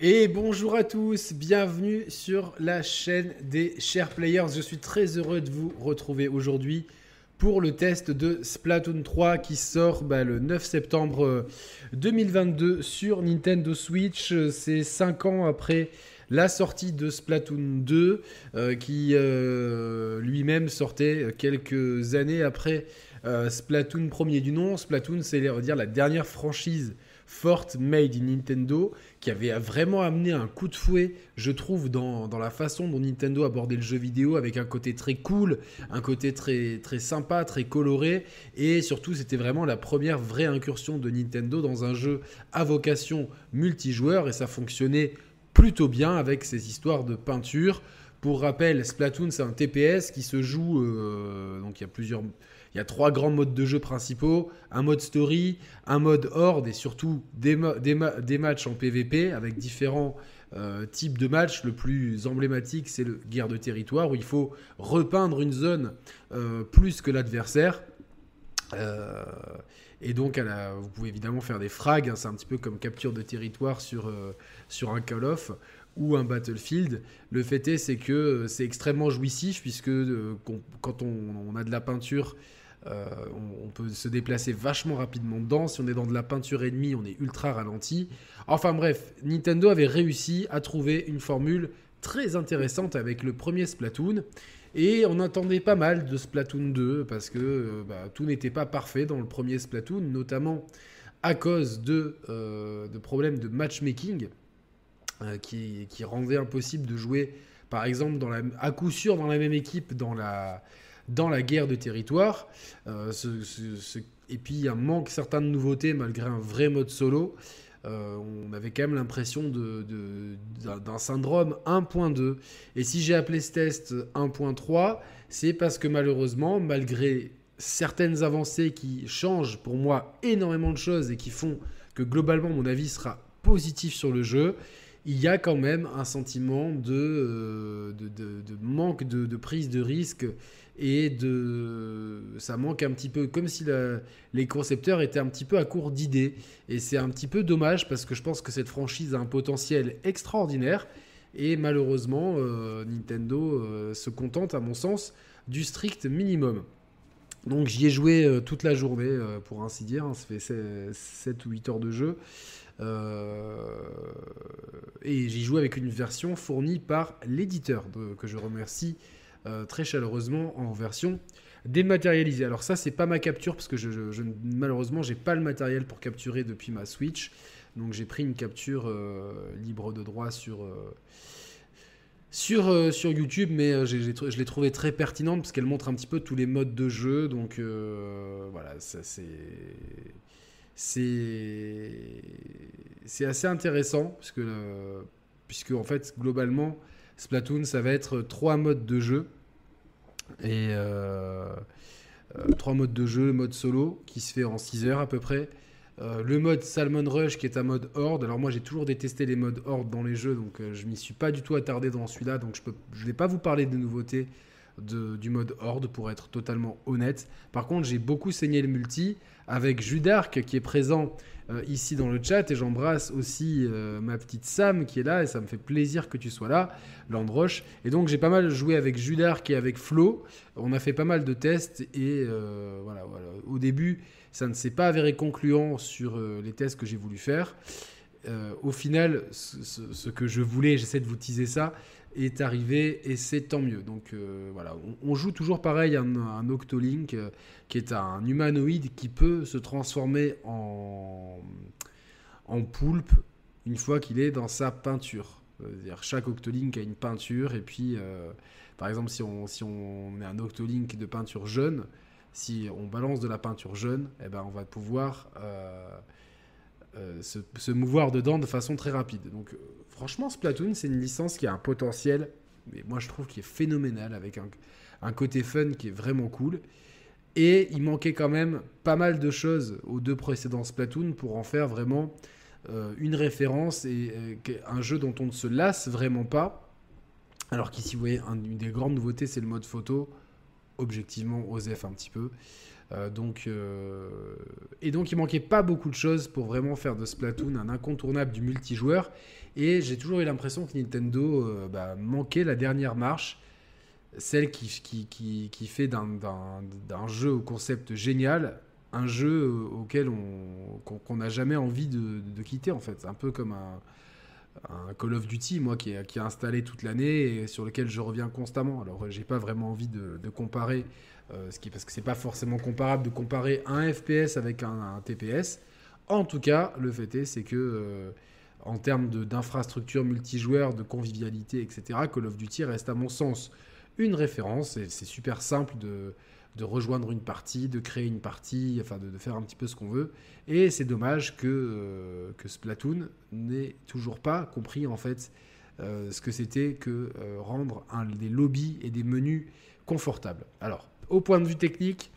Et bonjour à tous, bienvenue sur la chaîne des chers players. Je suis très heureux de vous retrouver aujourd'hui pour le test de Splatoon 3 qui sort bah, le 9 septembre 2022 sur Nintendo Switch. C'est 5 ans après la sortie de Splatoon 2 euh, qui euh, lui-même sortait quelques années après euh, Splatoon premier du nom. Splatoon, c'est la dernière franchise forte made in Nintendo qui avait vraiment amené un coup de fouet, je trouve, dans, la façon dont Nintendo abordait le jeu vidéo avec un côté très cool, un côté très, très sympa, très coloré. Et surtout, c'était vraiment la première vraie incursion de Nintendo dans un jeu à vocation multijoueur et ça fonctionnait plutôt bien avec ces histoires de peinture. Pour rappel, Splatoon, c'est un TPS qui se joue. Euh, donc il y a plusieurs. Il y a trois grands modes de jeu principaux un mode story, un mode horde et surtout des, matchs en PvP avec différents euh, types de matchs. Le plus emblématique, c'est le guerre de territoire où il faut repeindre une zone euh, plus que l'adversaire. et donc, vous pouvez évidemment faire des frags. Hein, c'est un petit peu comme capture de territoire sur, sur un Call of ou un Battlefield. Le fait est, c'est que euh, c'est extrêmement jouissif puisque euh, quand on, a de la peinture, euh, on, peut se déplacer vachement rapidement dedans. Si on est dans de la peinture ennemie, on est ultra ralenti. Enfin bref, Nintendo avait réussi à trouver une formule très intéressante avec le premier Splatoon. Et on attendait pas mal de Splatoon 2 parce que bah, tout n'était pas parfait dans le premier Splatoon, notamment à cause de, de problèmes de matchmaking. Euh, qui, rendait impossible de jouer, par exemple, à coup sûr dans la même équipe dans la, dans la guerre de territoire. Euh, et puis, il manque certaines de nouveautés malgré un vrai mode solo. Euh, on avait quand même l'impression d'un de, syndrome 1.2. Et si j'ai appelé ce test 1.3, c'est parce que malheureusement, malgré certaines avancées qui changent pour moi énormément de choses et qui font que globalement mon avis sera positif sur le jeu, il y a quand même un sentiment de, euh, de, manque de, prise de risque et de ça manque un petit peu comme si les concepteurs étaient un petit peu à court d'idées et c'est un petit peu dommage parce que je pense que cette franchise a un potentiel extraordinaire et malheureusement euh, Nintendo euh, se contente à mon sens du strict minimum. Donc j'y ai joué toute la journée pour ainsi dire, hein. ça fait 7 ou 8 heures de jeu. Euh, et j'y joue avec une version fournie par l'éditeur, que je remercie euh, très chaleureusement en version dématérialisée. Alors ça, c'est pas ma capture parce que je, je, malheureusement, j'ai pas le matériel pour capturer depuis ma Switch. Donc j'ai pris une capture euh, libre de droit sur sur, sur YouTube, mais je l'ai trouvé très pertinente parce qu'elle montre un petit peu tous les modes de jeu. Donc voilà, ça c'est c'est assez intéressant puisque en fait globalement Splatoon ça va être trois modes de jeu et euh, euh, trois modes de jeu, le mode solo qui se fait en 6 heures à peu près. Euh, le mode Salmon Rush qui est un mode horde. Alors moi j'ai toujours détesté les modes horde dans les jeux donc je m'y suis pas du tout attardé dans celui-là donc je ne vais pas vous parler des nouveautés du mode horde pour être totalement honnête. Par contre, j'ai beaucoup saigné le multi avec Judark qui est présent euh, ici dans le chat et j'embrasse aussi euh, ma petite Sam qui est là et ça me fait plaisir que tu sois là, Landroche. Et donc j'ai pas mal joué avec Judark et avec Flo. On a fait pas mal de tests et euh, voilà, voilà. Au début, ça ne s'est pas avéré concluant sur les tests que j'ai voulu faire. au final, ce, ce, que je voulais, j'essaie de vous teaser ça, est arrivé et c'est tant mieux. Donc euh, voilà, on, joue toujours pareil un, un Octolink euh, qui est un humanoïde qui peut se transformer en, en poulpe une fois qu'il est dans sa peinture. -dire chaque Octolink a une peinture et puis euh, par exemple si on, si on met un Octolink de peinture jaune, si on balance de la peinture jaune, eh ben on va pouvoir se, se, mouvoir dedans de façon très rapide. Donc Franchement, Splatoon, c'est une licence qui a un potentiel, mais moi je trouve qu'il est phénoménal, avec un, côté fun qui est vraiment cool. Et il manquait quand même pas mal de choses aux deux précédents Splatoon pour en faire vraiment euh, une référence et euh, un jeu dont on ne se lasse vraiment pas. Alors qu'ici, vous voyez, une des grandes nouveautés, c'est le mode photo. Objectivement, OSEF un petit peu. Donc, et donc il manquait pas beaucoup de choses pour vraiment faire de Splatoon un incontournable du multijoueur. Et j'ai toujours eu l'impression que Nintendo bah, manquait la dernière marche celle qui, qui, qui, fait d'un jeu au concept génial un jeu euh, auquel on qu'on n'a jamais envie de, quitter en fait. Un peu comme un, Call of Duty, moi qui est, installé toute l'année et sur lequel je reviens constamment. Alors j'ai pas vraiment envie de comparer, euh, parce que c'est pas forcément comparable de comparer un FPS avec un, TPS. En tout cas, le fait est, c'est que euh, en termes d'infrastructure multijoueur, de convivialité, etc., Call of Duty reste à mon sens une référence. C'est super simple de, rejoindre une partie, de créer une partie, enfin de, faire un petit peu ce qu'on veut. Et c'est dommage que, euh, que Splatoon n'ait toujours pas compris en fait ce que c'était que rendre des lobbies et des menus confortables. Alors, au point de vue technique,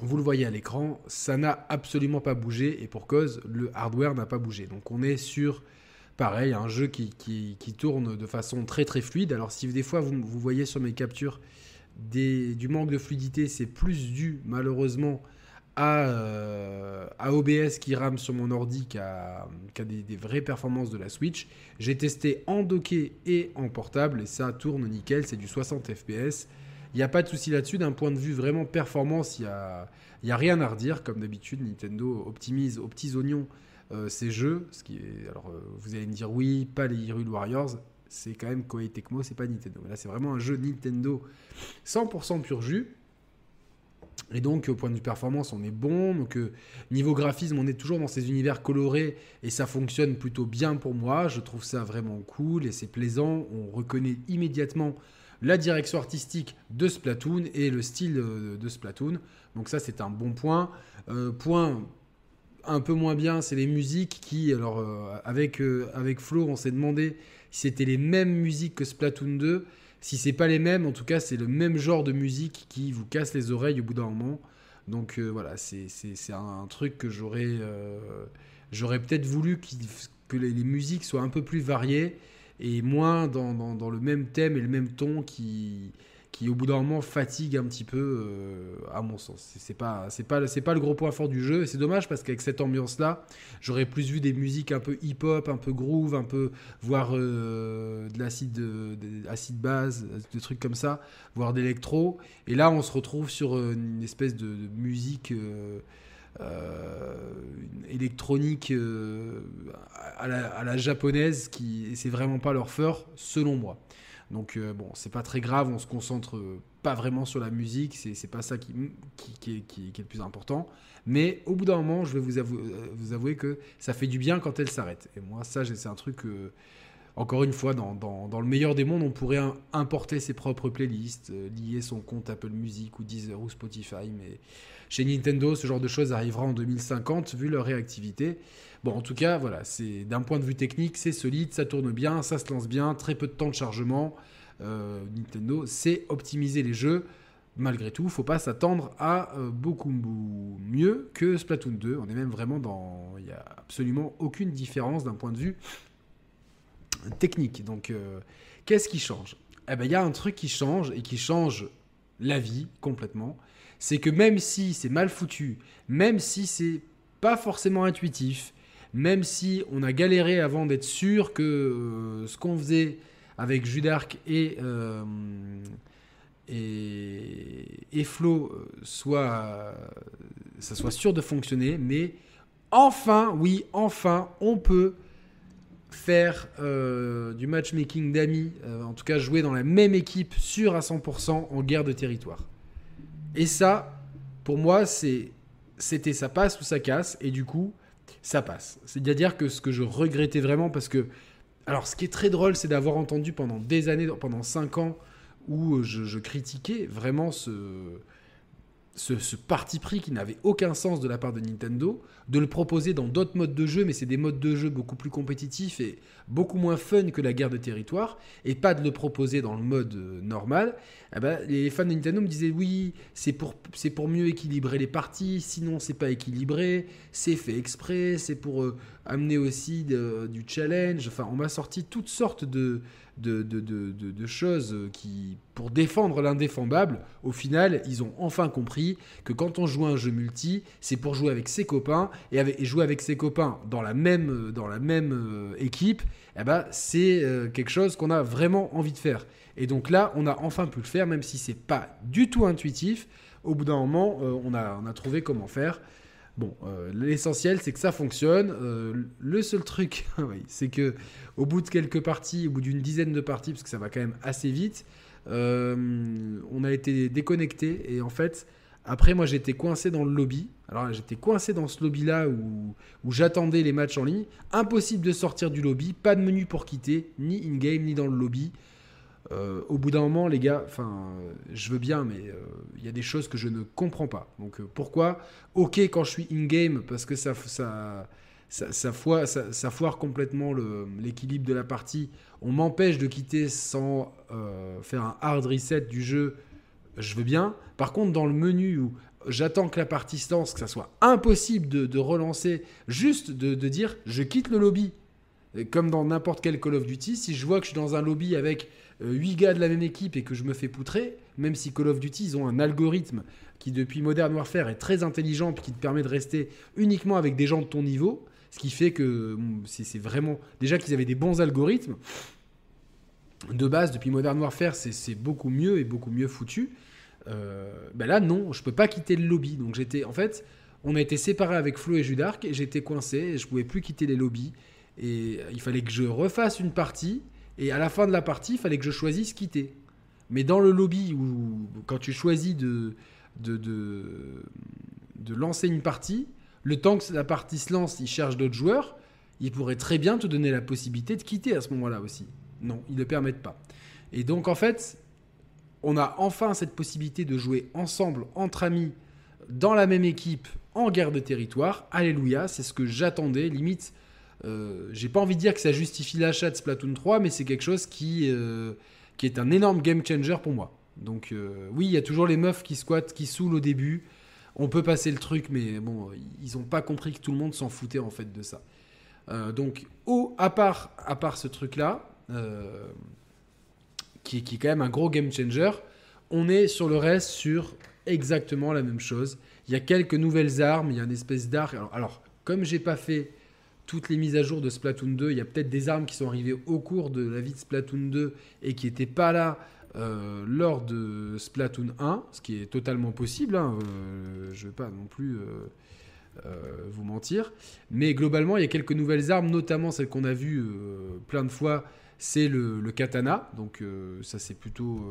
vous le voyez à l'écran, ça n'a absolument pas bougé et pour cause, le hardware n'a pas bougé. Donc on est sur pareil, un jeu qui, tourne de façon très très fluide. Alors si des fois vous, voyez sur mes captures des, du manque de fluidité, c'est plus dû malheureusement à, euh, OBS qui rame sur mon ordi qu'à des, des, vraies performances de la Switch. J'ai testé en docké et en portable et ça tourne nickel, c'est du 60 fps. Il n'y a pas de souci là-dessus. D'un point de vue vraiment performance, il n'y a, y a rien à redire. Comme d'habitude, Nintendo optimise aux petits oignons euh, ces jeux. Ce qui est, alors, euh, vous allez me dire oui, pas les Hyrule Warriors, c'est quand même Koei Tecmo, c'est pas Nintendo. Là, c'est vraiment un jeu Nintendo 100% pur jus. Et donc, au point de vue performance, on est bon. Donc, euh, niveau graphisme, on est toujours dans ces univers colorés et ça fonctionne plutôt bien pour moi. Je trouve ça vraiment cool et c'est plaisant. On reconnaît immédiatement la direction artistique de Splatoon et le style de Splatoon. Donc, ça, c'est un bon point. point un peu moins bien, c'est les musiques qui, alors euh, avec, euh, avec Flo, on s'est demandé si c'était les mêmes musiques que Splatoon 2. Si c'est pas les mêmes, en tout cas, c'est le même genre de musique qui vous casse les oreilles au bout d'un moment. Donc euh, voilà, c'est un, truc que j'aurais j'aurais peut-être voulu que les, musiques soient un peu plus variées et moins dans, dans, le même thème et le même ton qui, qui au bout d'un moment fatigue un petit peu, euh, à mon sens. C'est pas, pas, pas le gros point fort du jeu. Et c'est dommage parce qu'avec cette ambiance-là, j'aurais plus vu des musiques un peu hip-hop, un peu groove, un peu, voire euh, de l'acide, acide base, des trucs comme ça, voire d'électro. Et là, on se retrouve sur euh, une espèce de, musique. Électronique à la, à, la, japonaise qui c'est vraiment pas leur fort selon moi donc euh, bon, c'est pas très grave, on se concentre euh, pas vraiment sur la musique, c'est pas ça qui, qui, est, le plus important. Mais au bout d'un moment, je vais vous, avouer, euh, vous avouer que ça fait du bien quand elle s'arrête. Et moi, ça, c'est un truc encore une fois, dans, dans, le meilleur des mondes, on pourrait importer ses propres playlists, lier son compte Apple Music ou Deezer ou Spotify. Mais chez Nintendo, ce genre de choses arrivera en 2050 vu leur réactivité. Bon, en tout cas, voilà, c'est d'un point de vue technique, c'est solide, ça tourne bien, ça se lance bien, très peu de temps de chargement. Euh, Nintendo sait optimiser les jeux. Malgré tout, faut pas s'attendre à euh, beaucoup mieux que Splatoon 2. On est même vraiment dans, il y a absolument aucune différence d'un point de vue technique. Donc, euh, qu'est-ce qui change? Eh ben, il y a un truc qui change et qui change la vie complètement c'est que même si c'est mal foutu, même si c'est pas forcément intuitif, même si on a galéré avant d'être sûr que euh, ce qu'on faisait avec Judark et, euh, et, Flo euh, soit, ça soit sûr de fonctionner, mais enfin, oui, enfin, on peut faire du matchmaking d'amis, en tout cas jouer dans la même équipe sûr à 100% en guerre de territoire. Et ça, pour moi, c'était ça passe ou ça casse, et du coup, ça passe. C'est-à-dire que ce que je regrettais vraiment, parce que, alors ce qui est très drôle, c'est d'avoir entendu pendant des années, pendant 5 ans, où je critiquais vraiment ce, ce, parti pris qui n'avait aucun sens de la part de Nintendo, de le proposer dans d'autres modes de jeu, mais c'est des modes de jeu beaucoup plus compétitifs et beaucoup moins fun que la guerre de territoire, et pas de le proposer dans le mode euh, normal, eh ben, les fans de Nintendo me disaient oui, c'est pour, pour mieux équilibrer les parties, sinon c'est pas équilibré, c'est fait exprès, c'est pour euh, amener aussi du challenge, enfin on m'a sorti toutes sortes de, de, de, choses qui, pour défendre l'indéfendable, au final, ils ont enfin compris que quand on joue un jeu multi, c'est pour jouer avec ses copains et, jouer avec ses copains dans la même, dans la même euh, équipe. Eh ben, c'est euh, quelque chose qu'on a vraiment envie de faire. Et donc là, on a enfin pu le faire, même si c'est pas du tout intuitif. Au bout d'un moment, euh, on, a, on a trouvé comment faire. Bon, l'essentiel, c'est que ça fonctionne. le seul truc, c'est que au bout de quelques parties, au bout d'une dizaine de parties, parce que ça va quand même assez vite, euh, on a été déconnecté et en fait, après, moi j'étais coincé dans le lobby. Alors j'étais coincé dans ce lobby-là où j'attendais les matchs en ligne. Impossible de sortir du lobby, pas de menu pour quitter, ni in-game, ni dans le lobby. Euh, au bout d'un moment, les gars, enfin, je veux bien, mais euh, il y a des choses que je ne comprends pas. Donc pourquoi? Ok quand je suis in-game, parce que ça, ça, ça, foire, complètement l'équilibre de la partie. On m'empêche de quitter sans euh, faire un hard reset du jeu. Je veux bien. Par contre, dans le menu où j'attends que la partie se lance, que ça soit impossible de, relancer, juste de, dire je quitte le lobby. comme dans n'importe quel Call of Duty, si je vois que je suis dans un lobby avec 8 euh, gars de la même équipe et que je me fais poutrer, même si Call of Duty, ils ont un algorithme qui, depuis Modern Warfare, est très intelligent et qui te permet de rester uniquement avec des gens de ton niveau, ce qui fait que c'est vraiment. Déjà qu'ils avaient des bons algorithmes. De base, depuis Modern Warfare, c'est beaucoup mieux et beaucoup mieux foutu. Euh, ben là, non, je peux pas quitter le lobby. Donc j'étais. En fait, on a été séparés avec Flo et Judark et j'étais coincé et je pouvais plus quitter les lobbies. Et il fallait que je refasse une partie. Et à la fin de la partie, il fallait que je choisisse quitter. Mais dans le lobby, où, quand tu choisis de, de, de, de lancer une partie, le temps que la partie se lance, il cherche d'autres joueurs, il pourrait très bien te donner la possibilité de quitter à ce moment-là aussi. Non, ils ne le permettent pas. Et donc en fait, on a enfin cette possibilité de jouer ensemble, entre amis, dans la même équipe, en guerre de territoire. Alléluia, c'est ce que j'attendais. Limite, euh, j'ai pas envie de dire que ça justifie l'achat de Splatoon 3, mais c'est quelque chose qui, euh, qui est un énorme game changer pour moi. Donc euh, oui, il y a toujours les meufs qui squattent, qui saoulent au début on peut passer le truc, mais bon, ils n'ont pas compris que tout le monde s'en foutait en fait de ça. Donc, au, à, part, à part ce truc-là, qui, qui, est quand même un gros game changer, on est sur le reste sur exactement la même chose. Il y a quelques nouvelles armes, il y a une espèce d'arc. Alors, alors, comme j'ai pas fait toutes les mises à jour de Splatoon 2, il y a peut-être des armes qui sont arrivées au cours de la vie de Splatoon 2 et qui n'étaient pas là euh, lors de Splatoon 1, ce qui est totalement possible, hein, euh, je ne vais pas non plus euh, vous mentir, mais globalement il y a quelques nouvelles armes, notamment celle qu'on a vue plein de fois, c'est le, katana, donc ça c'est plutôt...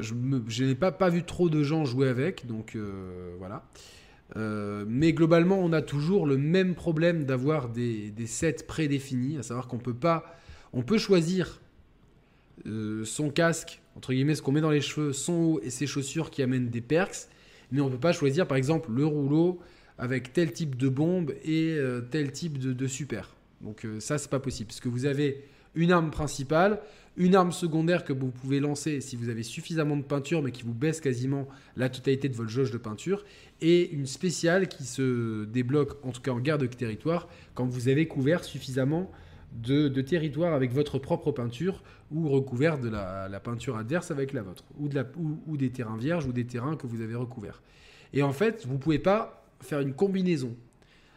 je n'ai pas, pas vu trop de gens jouer avec, donc voilà. Mais globalement, on a toujours le même problème d'avoir des, sets prédéfinis, à savoir qu'on peut pas, on peut choisir euh, son casque, entre guillemets, ce qu'on met dans les cheveux, son haut et ses chaussures qui amènent des perks. Mais on peut pas choisir, par exemple, le rouleau avec tel type de bombe et euh, tel type de, super. Donc euh, ça, c'est pas possible. Parce que vous avez une arme principale, une arme secondaire que vous pouvez lancer si vous avez suffisamment de peinture, mais qui vous baisse quasiment la totalité de votre jauge de peinture, et une spéciale qui se débloque, en tout cas en garde de territoire, quand vous avez couvert suffisamment de, territoire avec votre propre peinture ou recouvert de la, peinture adverse avec la vôtre, ou, de la, ou, des terrains vierges ou des terrains que vous avez recouverts. Et en fait, vous ne pouvez pas faire une combinaison.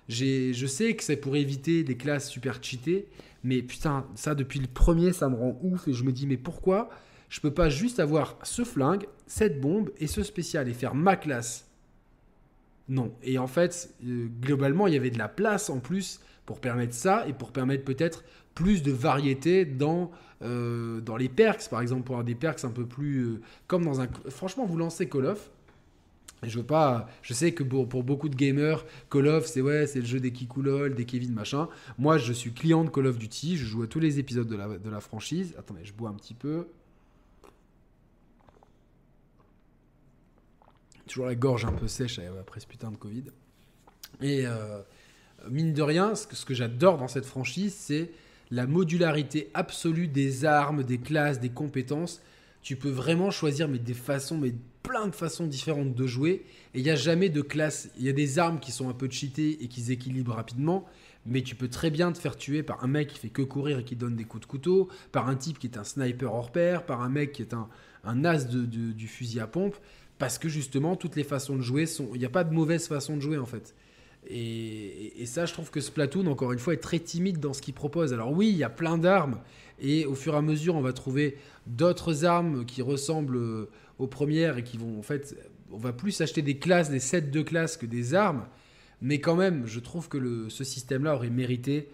Je sais que c'est pour éviter des classes super cheatées, mais putain, ça depuis le premier, ça me rend ouf et je me dis, mais pourquoi je peux pas juste avoir ce flingue, cette bombe et ce spécial et faire ma classe? Non. Et en fait, euh, globalement, il y avait de la place en plus pour permettre ça et pour permettre peut-être plus de variété dans, euh, dans les perks, par exemple, pour avoir des perks un peu plus. Euh, comme dans un. Franchement, vous lancez Call of. Je veux pas. Je sais que pour, pour beaucoup de gamers, Call of, c'est ouais, c'est le jeu des Kikoulol, des Kevin, machin. Moi, je suis client de Call of Duty. Je joue à tous les épisodes de la, de la franchise. Attendez, je bois un petit peu. Toujours la gorge un peu sèche après ce putain de Covid. Et. Euh, mine de rien, ce que, j'adore dans cette franchise, c'est la modularité absolue des armes, des classes, des compétences. Tu peux vraiment choisir mais des façons, mais plein de façons différentes de jouer. Et il n'y a jamais de classe. Il y a des armes qui sont un peu cheatées et qui s'équilibrent rapidement. Mais tu peux très bien te faire tuer par un mec qui fait que courir et qui donne des coups de couteau, par un type qui est un sniper hors pair, par un mec qui est un, as du fusil à pompe. parce que justement, toutes les façons de jouer sont. Il n'y a pas de mauvaise façon de jouer en fait. Et, et, ça, je trouve que Splatoon, encore une fois, est très timide dans ce qu'il propose. Alors oui, il y a plein d'armes, et au fur et à mesure, on va trouver d'autres armes qui ressemblent euh, aux premières et qui vont, en fait, on va plus acheter des classes, des sets de classes que des armes. Mais quand même, je trouve que ce système-là aurait mérité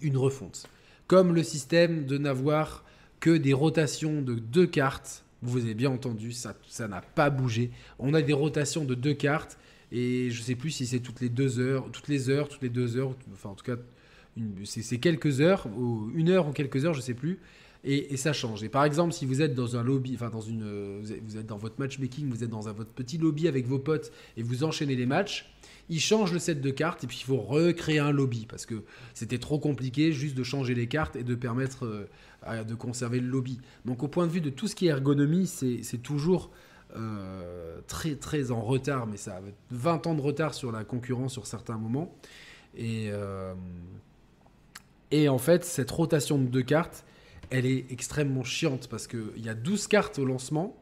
une refonte. Comme le système de n'avoir que des rotations de deux cartes. Vous avez bien entendu, ça n'a pas bougé. On a des rotations de deux cartes et je sais plus si c'est toutes les deux heures, toutes les heures, toutes les deux heures, enfin en tout cas, c'est quelques heures, ou une heure ou quelques heures, je sais plus. Et, ça change. Et par exemple, si vous êtes dans un lobby, enfin dans une, vous êtes dans votre matchmaking, vous êtes dans votre petit lobby avec vos potes et vous enchaînez les matchs, il change le set de cartes et puis il faut recréer un lobby parce que c'était trop compliqué juste de changer les cartes et de permettre euh, de conserver le lobby. Donc au point de vue de tout ce qui est ergonomie, c'est toujours euh, très très en retard, mais ça a 20 ans de retard sur la concurrence sur certains moments. Et, euh, et en fait, cette rotation de deux cartes, elle est extrêmement chiante parce qu'il y a 12 cartes au lancement.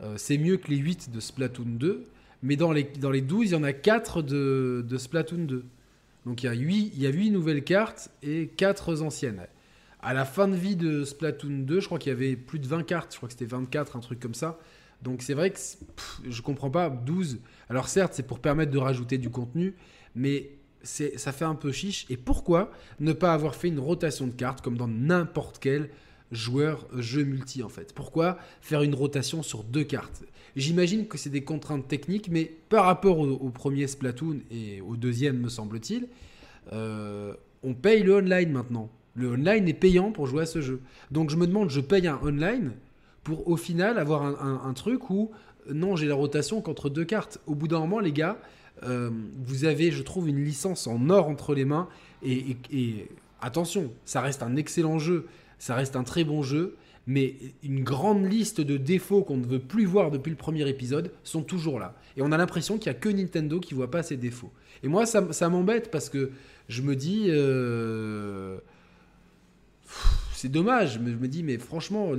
Euh, c'est mieux que les 8 de Splatoon 2. Mais dans les, dans les 12, il y en a 4 de, de Splatoon 2. Donc il y, a 8, il y a 8 nouvelles cartes et 4 anciennes. À la fin de vie de Splatoon 2, je crois qu'il y avait plus de 20 cartes. Je crois que c'était 24, un truc comme ça. Donc c'est vrai que je comprends pas 12. Alors certes, c'est pour permettre de rajouter du contenu, mais ça fait un peu chiche. Et pourquoi ne pas avoir fait une rotation de cartes comme dans n'importe quel joueur jeu multi en fait? Pourquoi faire une rotation sur deux cartes? J'imagine que c'est des contraintes techniques, mais par rapport au, premier Splatoon et au deuxième, me semble-t-il, euh, on paye le online maintenant. Le online est payant pour jouer à ce jeu. Donc je me demande, je paye un online pour au final avoir un, truc où non, j'ai la rotation qu'entre deux cartes. Au bout d'un moment, les gars, euh, vous avez, je trouve, une licence en or entre les mains. Et, attention, ça reste un excellent jeu, ça reste un très bon jeu, mais une grande liste de défauts qu'on ne veut plus voir depuis le premier épisode sont toujours là. Et on a l'impression qu'il n'y a que Nintendo qui voit pas ces défauts. Et moi, ça, m'embête parce que je me dis... Euh, c'est dommage. Je me dis, mais franchement,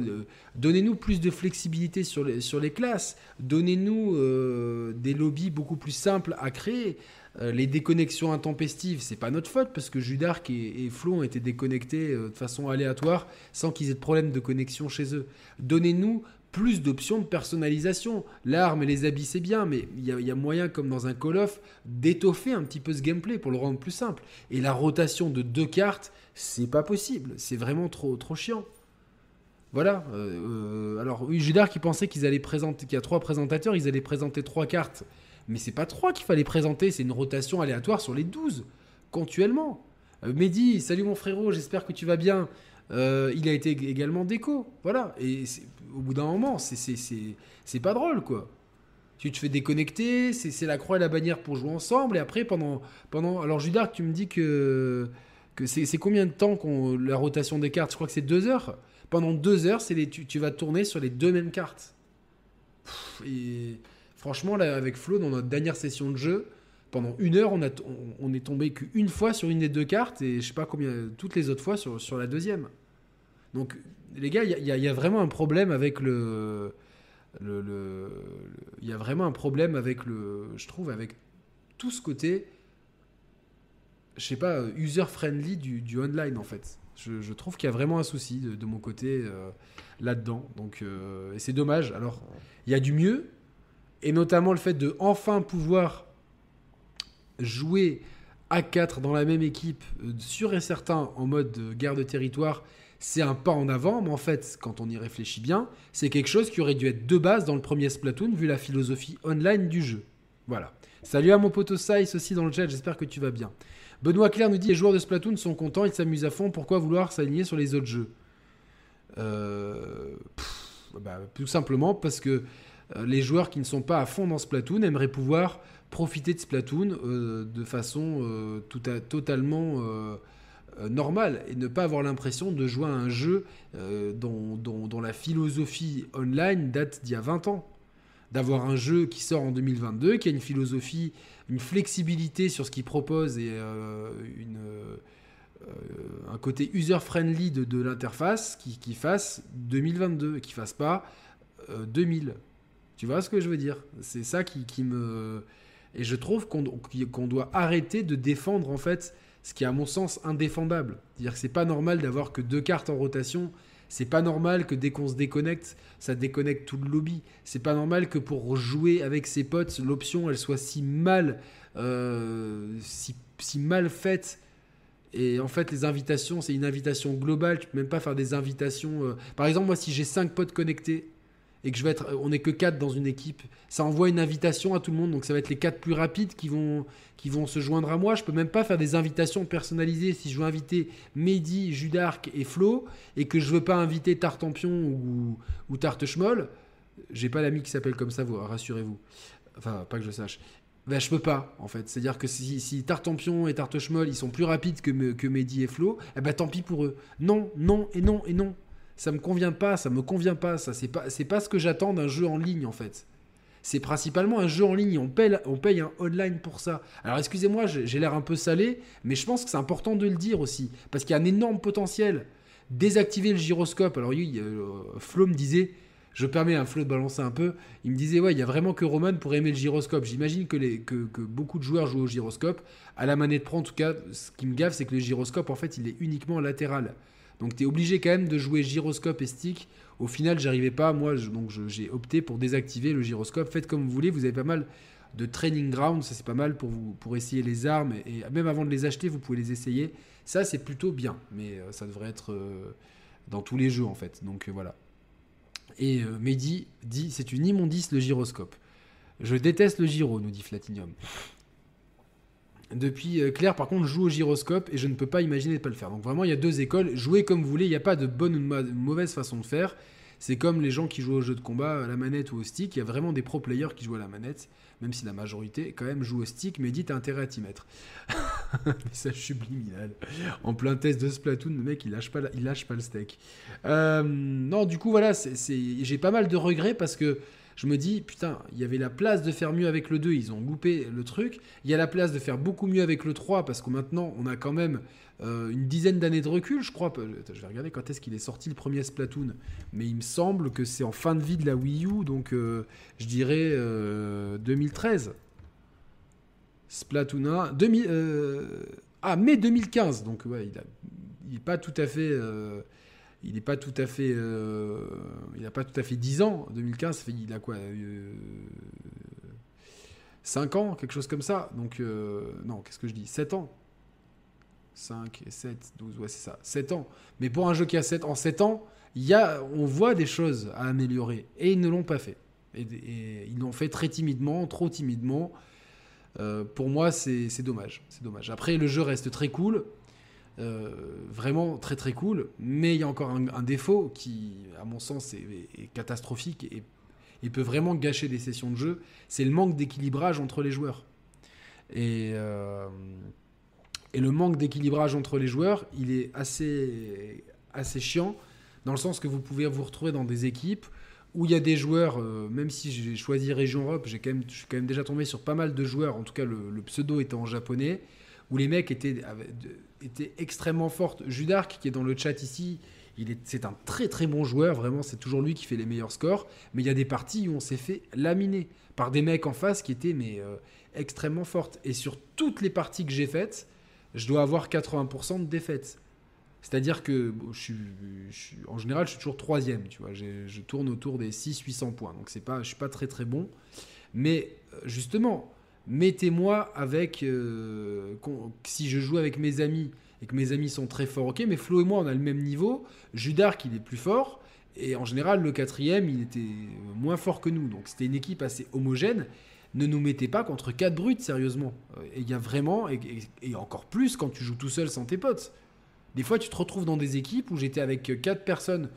donnez-nous plus de flexibilité sur les, classes. Donnez-nous euh, des lobbies beaucoup plus simples à créer. Euh, les déconnexions intempestives, c'est pas notre faute parce que Judark et, et Flo ont été déconnectés euh, de façon aléatoire sans qu'ils aient de problème de connexion chez eux. Donnez-nous plus d'options de personnalisation. L'arme et les habits, c'est bien, mais il y, a moyen, comme dans un Call of, d'étoffer un petit peu ce gameplay pour le rendre plus simple. Et la rotation de deux cartes, c'est pas possible. C'est vraiment trop, trop chiant. Voilà. Euh, euh, alors, oui, qui pensait qu'ils allaient présenter, qu'il y a trois présentateurs, ils allaient présenter trois cartes. Mais c'est pas trois qu'il fallait présenter, c'est une rotation aléatoire sur les 12, continuellement. Euh, Mehdi, salut mon frérot, j'espère que tu vas bien. il a été également déco. Voilà. Au bout d'un moment, c'est pas drôle, quoi. Tu te fais déconnecter, c'est la croix et la bannière pour jouer ensemble, et après, pendant. pendant alors, Judar, tu me dis que, que c'est combien de temps qu'on la rotation des cartes? Je crois que c'est deux heures. Pendant deux heures, les, tu, tu, vas tourner sur les deux mêmes cartes. et franchement, là, avec Flo, dans notre dernière session de jeu, pendant une heure, on, a, on, est tombé qu'une fois sur une des deux cartes, et je sais pas combien, toutes les autres fois sur, sur la deuxième. Donc, les gars, il y, a vraiment un problème avec le. Il y a vraiment un problème avec le. Je trouve, avec tout ce côté. Je sais pas, user-friendly du, online, en fait. Je, trouve qu'il y a vraiment un souci de, mon côté euh, là-dedans. Donc, euh, et c'est dommage. Alors, il y a du mieux, et notamment le fait de enfin pouvoir jouer à 4 dans la même équipe, euh, sûr et certain, en mode guerre de territoire, c'est un pas en avant, mais en fait, quand on y réfléchit bien, c'est quelque chose qui aurait dû être de base dans le premier Splatoon, vu la philosophie online du jeu. Voilà. Salut à mon pote Saïs aussi dans le chat, j'espère que tu vas bien. Benoît Claire nous dit les joueurs de Splatoon sont contents, ils s'amusent à fond, pourquoi vouloir s'aligner sur les autres jeux? Euh, bah, Tout simplement parce que euh, les joueurs qui ne sont pas à fond dans Splatoon aimeraient pouvoir profiter de Splatoon euh, de façon totalement normal et ne pas avoir l'impression de jouer à un jeu euh, dont, la philosophie online date d'il y a 20 ans. D'avoir un jeu qui sort en 2022, qui a une philosophie, une flexibilité sur ce qu'il propose et euh, une, un côté user-friendly de, l'interface qui, qui, fasse 2022 et qui fasse pas 2000. Tu vois ce que je veux dire? C'est ça qui, me... Et je trouve qu'on doit arrêter de défendre, en fait, ce qui est à mon sens indéfendable. C'est-à-dire que c'est pas normal d'avoir que deux cartes en rotation. C'est pas normal que dès qu'on se déconnecte, ça déconnecte tout le lobby. C'est pas normal que pour jouer avec ses potes, l'option elle soit si mal, euh, si, si, mal faite. Et en fait, les invitations, c'est une invitation globale. Tu peux même pas faire des invitations. Euh. Par exemple, moi, si j'ai cinq potes connectés, et que je vais être, on n'est que 4 dans une équipe, ça envoie une invitation à tout le monde, donc ça va être les 4 plus rapides qui vont, qui vont se joindre à moi. Je peux même pas faire des invitations personnalisées si je veux inviter Mehdi, Judark et Flo, et que je veux pas inviter Tartampion ou, ou Tarte Schmoll. J'ai pas d'ami qui s'appelle comme ça, rassurez-vous. Enfin, pas que je sache. Ben, je peux pas, en fait. C'est-à-dire que si, si Tartampion et Tarte Schmoll, ils sont plus rapides que, que Mehdi et Flo, eh ben tant pis pour eux. Non, non et non et non ça me convient pas, ça me convient pas, ça c'est pas c'est pas ce que j'attends d'un jeu en ligne en fait. C'est principalement un jeu en ligne, on paye, on paye un online pour ça. Alors excusez-moi, j'ai l'air un peu salé, mais je pense que c'est important de le dire aussi, parce qu'il y a un énorme potentiel. Désactiver le gyroscope, alors oui, euh, Flo me disait, je permets à Flo de balancer un peu, il me disait, ouais, il y a vraiment que Roman pour aimer le gyroscope. J'imagine que, que, que, beaucoup de joueurs jouent au gyroscope. À la manette pro, en tout cas, ce qui me gaffe, c'est que le gyroscope, en fait, il est uniquement latéral. Donc tu es obligé quand même de jouer gyroscope et stick. Au final, j'arrivais pas. Moi, donc j'ai opté pour désactiver le gyroscope. Faites comme vous voulez. Vous avez pas mal de training ground. Ça, c'est pas mal pour, vous, pour essayer les armes. Et, même avant de les acheter, vous pouvez les essayer. Ça, c'est plutôt bien. Mais euh, ça devrait être euh, dans tous les jeux, en fait. Donc euh, voilà. Et Mehdi dit c'est une immondice le gyroscope. Je déteste le gyro, nous dit Flatinium. Depuis, euh, Claire, par contre, joue au gyroscope et je ne peux pas imaginer de pas le faire. Donc vraiment, il y a deux écoles. Jouez comme vous voulez, il n'y a pas de bonne ou de mauvaise façon de faire. C'est comme les gens qui jouent au jeu de combat à la manette ou au stick. Il y a vraiment des pro players qui jouent à la manette, même si la majorité quand même joue au stick. Mais dit, t'as intérêt à t'y mettre. Message subliminal. En plein test de Splatoon, le mec il lâche pas, il lâche pas le steak. Euh, non, du coup voilà, j'ai pas mal de regrets parce que je me dis, putain, il y avait la place de faire mieux avec le 2, ils ont loupé le truc. Il y a la place de faire beaucoup mieux avec le 3, parce que maintenant, on a quand même euh, une dizaine d'années de recul, je crois. Je vais regarder quand est-ce qu'il est sorti le premier Splatoon. Mais il me semble que c'est en fin de vie de la Wii U, donc euh, je dirais 2013. Euh, Splatoon 1. 2000, ah, mai 2015, donc ouais, il n'est pas tout à fait il n'est pas tout à fait, euh, il n'a pas tout à fait 10 ans. 2015, fait, il a quoi 5 euh, ans, quelque chose comme ça. Donc, euh, non, qu'est-ce que je dis 7 ans 5 et 7, 12, ouais, c'est ça. 7 ans. Mais pour un jeu qui a 7, en 7 ans, on voit des choses à améliorer. Et ils ne l'ont pas fait. Et, ils l'ont fait très timidement, trop timidement. pour moi, c'est dommage. C'est dommage. Après, le jeu reste très cool. Euh, vraiment très très cool, mais il y a encore un, défaut qui, à mon sens, est, catastrophique et, peut vraiment gâcher des sessions de jeu, c'est le manque d'équilibrage entre les joueurs. Et, euh, et le manque d'équilibrage entre les joueurs, il est assez, assez chiant, dans le sens que vous pouvez vous retrouver dans des équipes où il y a des joueurs, euh, même si j'ai choisi Région Europe, j'ai quand même, je suis quand même déjà tombé sur pas mal de joueurs, en tout cas le, le pseudo était en japonais, où les mecs étaient, étaient extrêmement fortes. Judark, qui est dans le chat ici, c'est un très très bon joueur, vraiment, c'est toujours lui qui fait les meilleurs scores. Mais il y a des parties où on s'est fait laminer par des mecs en face qui étaient mais, euh, extrêmement fortes. Et sur toutes les parties que j'ai faites, je dois avoir 80% de défaites. C'est-à-dire que je, en général, je suis toujours troisième. Tu vois, je tourne autour des 600-800 points. Donc c'est pas, je suis pas très très bon. Mais euh, justement, mettez-moi avec. Euh, si je joue avec mes amis et que mes amis sont très forts, ok, mais Flo et moi, on a le même niveau. Judark, il est plus fort. Et en général, le quatrième, il était moins fort que nous. Donc c'était une équipe assez homogène. Ne nous mettez pas contre quatre brutes, sérieusement. Euh, et il y a vraiment, et, encore plus quand tu joues tout seul sans tes potes. Des fois, tu te retrouves dans des équipes où j'étais avec quatre personnes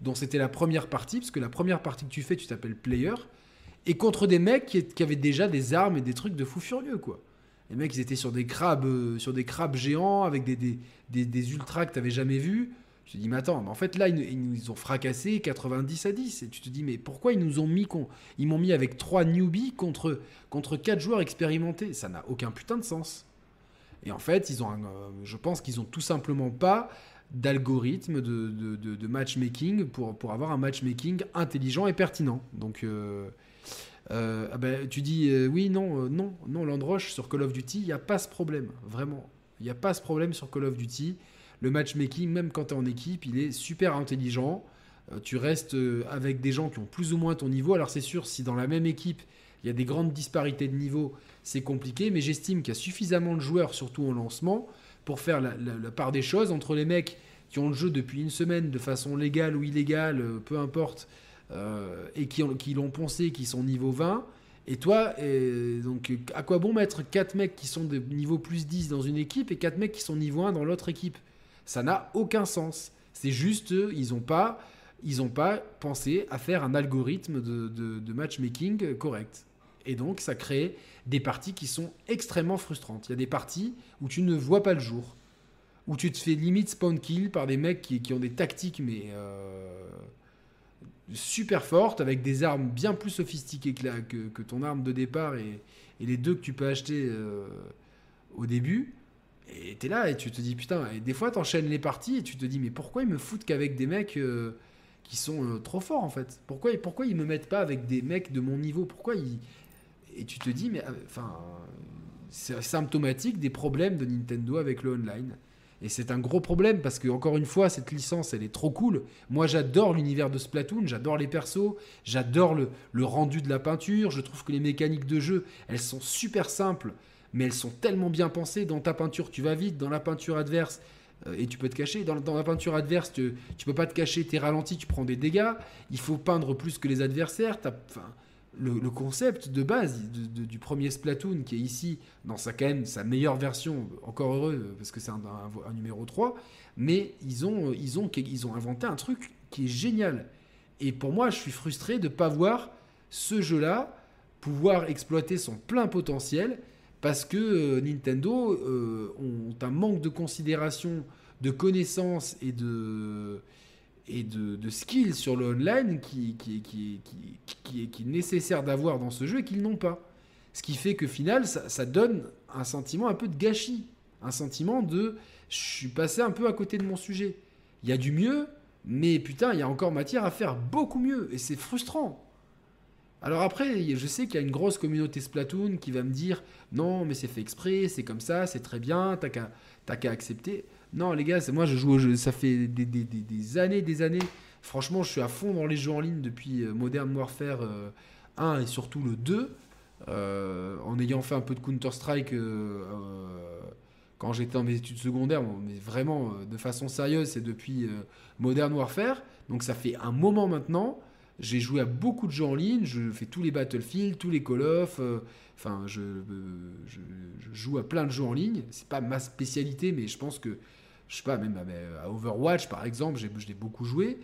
dont c'était la première partie, parce que la première partie que tu fais, tu t'appelles player et contre des mecs qui, avaient déjà des armes et des trucs de fou furieux, quoi. Les mecs, ils étaient sur des crabes, euh, sur des crabes géants avec des, des, des, des ultras que t'avais jamais vus. Je te dis, mais attends, mais en fait, là, ils, nous ont fracassé 90 à 10. Et tu te dis, mais pourquoi ils nous ont mis, ils m'ont mis avec trois newbies contre, contre quatre joueurs expérimentés? Ça n'a aucun putain de sens. Et en fait, ils ont euh, je pense qu'ils ont tout simplement pas d'algorithme de, de, de, matchmaking pour, pour avoir un matchmaking intelligent et pertinent. Donc, euh, ah ben, tu dis oui, non, non, non, Landroche sur Call of Duty, il n'y a pas ce problème, vraiment. Il n'y a pas ce problème sur Call of Duty. Le matchmaking, même quand tu es en équipe, il est super intelligent. tu restes avec des gens qui ont plus ou moins ton niveau. Alors c'est sûr, si dans la même équipe, il y a des grandes disparités de niveau, c'est compliqué, mais j'estime qu'il y a suffisamment de joueurs, surtout en lancement, pour faire la, part des choses entre les mecs qui ont le jeu depuis une semaine de façon légale ou illégale, euh, peu importe, euh, et qui, l'ont poncé, qui sont niveau 20. Et toi, donc, à quoi bon mettre 4 mecs qui sont de niveau plus 10 dans une équipe et 4 mecs qui sont niveau 1 dans l'autre équipe? Ça n'a aucun sens. C'est juste, ils n'ont pas, ils pas pensé à faire un algorithme de, matchmaking correct. Et donc, ça crée des parties qui sont extrêmement frustrantes. Il y a des parties où tu ne vois pas le jour, où tu te fais limite spawn kill par des mecs qui, qui ont des tactiques, mais euh, super fortes, avec des armes bien plus sophistiquées que, que, ton arme de départ et, et, les deux que tu peux acheter euh, au début. Et tu es là et tu te dis putain, et des fois tu enchaînes les parties et tu te dis mais pourquoi ils me foutent qu'avec des mecs euh, qui sont trop forts en fait? Pourquoi, pourquoi ils me mettent pas avec des mecs de mon niveau? Pourquoi ils et tu te dis, mais euh, enfin, c'est symptomatique des problèmes de Nintendo avec le online. Et c'est un gros problème parce que, encore une fois, cette licence, elle est trop cool. Moi, j'adore l'univers de Splatoon, j'adore les persos, j'adore le, rendu de la peinture. Je trouve que les mécaniques de jeu, elles sont super simples, mais elles sont tellement bien pensées. Dans ta peinture, tu vas vite. Dans la peinture adverse, euh, et tu peux te cacher. Dans, la peinture adverse, tu, tu peux pas te cacher, tu es ralenti, tu prends des dégâts. Il faut peindre plus que les adversaires. Enfin, le, concept de base du premier Splatoon, qui est ici dans sa, quand même, sa meilleure version, encore heureux parce que c'est un, numéro 3, mais ils ont, ils, ont, ils ont inventé un truc qui est génial. Et pour moi, je suis frustré de ne pas voir ce jeu-là pouvoir exploiter son plein potentiel parce que euh, Nintendo euh, ont un manque de considération, de connaissances et de, et de, de skills sur le online qui, qui, qui, qui, qui est nécessaire d'avoir dans ce jeu et qu'ils n'ont pas. Ce qui fait que final, ça, ça, donne un sentiment un peu de gâchis. Un sentiment de je suis passé un peu à côté de mon sujet. Il y a du mieux, mais putain, il y a encore matière à faire beaucoup mieux. Et c'est frustrant. Alors après, je sais qu'il y a une grosse communauté Splatoon qui va me dire non, mais c'est fait exprès, c'est comme ça, c'est très bien, t'as qu'à accepter. Non, les gars, moi je joue au jeu, ça fait des, des, années, des années. Franchement, je suis à fond dans les jeux en ligne depuis euh, Modern Warfare 1 euh, et surtout le 2. Euh, en ayant fait un peu de Counter-Strike quand j'étais en mes études secondaires, mais vraiment de façon sérieuse, c'est depuis Modern Warfare. Donc ça fait un moment maintenant. J'ai joué à beaucoup de jeux en ligne, je fais tous les Battlefield, tous les Call of, enfin je, je, je, joue à plein de jeux en ligne. C'est pas ma spécialité, mais je pense que je sais pas, même à Overwatch par exemple, j'ai beaucoup joué.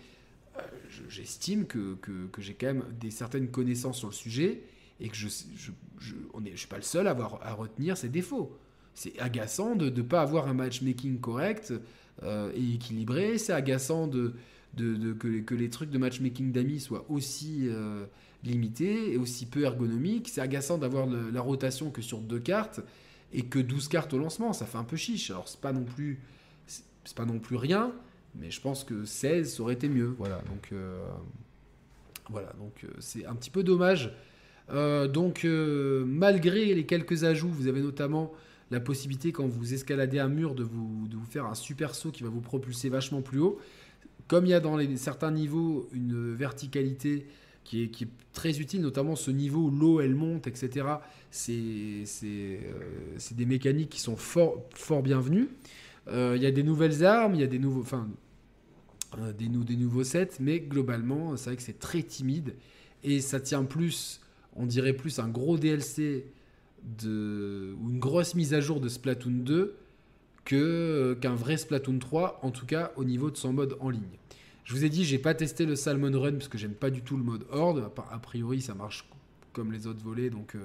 Euh, j'estime que, que, j'ai quand même des certaines connaissances sur le sujet et que je je, je, on est, je suis pas le seul à, avoir, à retenir ses défauts. C'est agaçant de ne pas avoir un matchmaking correct euh, et équilibré. C'est agaçant de, de, que, les trucs de matchmaking d'amis soient aussi euh, limités et aussi peu ergonomiques. C'est agaçant d'avoir la rotation que sur deux cartes et que 12 cartes au lancement. Ça fait un peu chiche. Alors, c'est pas non plus c'est pas non plus rien, mais je pense que 16 ça aurait été mieux. Voilà, donc euh, voilà, donc euh, c'est un petit peu dommage. Donc malgré les quelques ajouts, vous avez notamment la possibilité quand vous escaladez un mur de vous, de vous faire un super saut qui va vous propulser vachement plus haut. Comme il y a dans certains niveaux une verticalité qui est, très utile, notamment ce niveau où l'eau elle monte, etc. C'est des mécaniques qui sont fort, bienvenues. Euh, il y a des nouvelles armes, il y a des nouveaux, enfin, euh, des, nouveaux sets, mais globalement, c'est vrai que c'est très timide et ça tient plus, on dirait plus un gros DLC ou une grosse mise à jour de Splatoon 2 euh, qu'un vrai Splatoon 3, en tout cas au niveau de son mode en ligne. Je vous ai dit, j'ai pas testé le Salmon Run parce que j'aime pas du tout le mode Horde. A priori, ça marche comme les autres volets, donc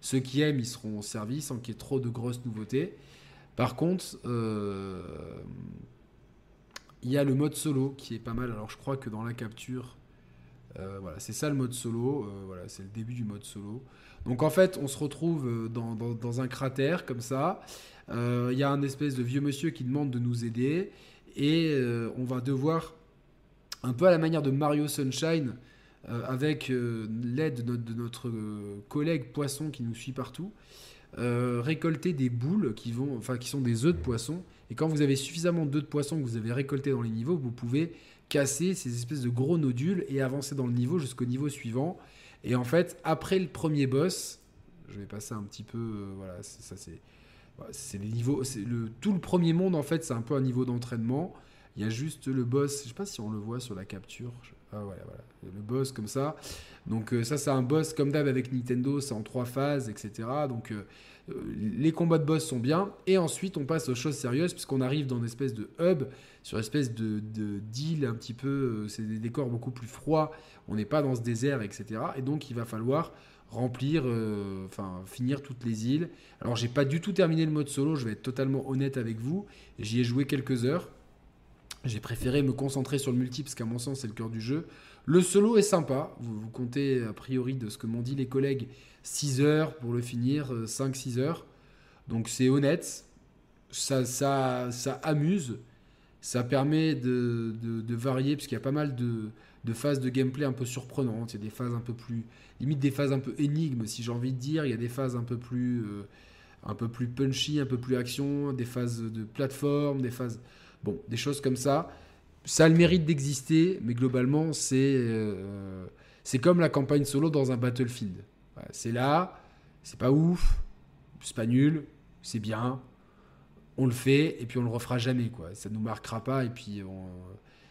ceux qui aiment, ils seront au service sans qu'il y ait trop de grosses nouveautés. Par contre, euh, il y a le mode solo qui est pas mal. Alors je crois que dans la capture, euh, voilà, c'est ça le mode solo. Euh, voilà, c'est le début du mode solo. Donc en fait, on se retrouve dans, un cratère comme ça. Il y a un espèce de vieux monsieur qui demande de nous aider et on va devoir, un peu à la manière de Mario Sunshine, avec l'aide de notre, collègue poisson qui nous suit partout, récolter des boules qui, vont, qui sont des œufs de poisson. Et quand vous avez suffisamment d'œufs de poisson que vous avez récoltés dans les niveaux, vous pouvez casser ces espèces de gros nodules et avancer dans le niveau jusqu'au niveau suivant. Et en fait, après le premier boss, je vais passer un petit peu, voilà, ça c'est c'est les niveaux, c'est le tout le premier monde en fait, c'est un peu un niveau d'entraînement. Il y a juste le boss, je sais pas si on le voit sur la capture. Ah voilà, voilà, le boss comme ça. Donc euh, ça c'est un boss comme d'hab avec Nintendo, c'est en trois phases, etc. Donc euh, euh, les combats de boss sont bien. Et ensuite on passe aux choses sérieuses puisqu'on arrive dans une espèce de hub, sur une espèce de, de un petit peu, c'est des décors beaucoup plus froids. On n'est pas dans ce désert, etc. Et donc il va falloir remplir, euh, enfin finir toutes les îles. Alors j'ai pas du tout terminé le mode solo, je vais être totalement honnête avec vous. J'y ai joué quelques heures. J'ai préféré me concentrer sur le multi parce qu'à mon sens c'est le cœur du jeu. Le solo est sympa, vous, vous comptez a priori de ce que m'ont dit les collègues 6 heures pour le finir, 5-6 euh, heures. Donc c'est honnête, ça, ça, ça amuse, ça permet de, de, de varier parce qu'il y a pas mal de, de phases de gameplay un peu surprenantes, il y a des phases un peu plus limite des phases un peu énigmes, si j'ai envie de dire. Il y a des phases un peu plus, euh, un peu plus punchy, un peu plus action, des phases de plateforme, des phases, bon, des choses comme ça. Ça a le mérite d'exister, mais globalement, c'est euh, c'est comme la campagne solo dans un Battlefield. c'est là, c'est pas ouf, c'est pas nul, c'est bien, on le fait et puis on le refera jamais quoi. Ça nous marquera pas et puis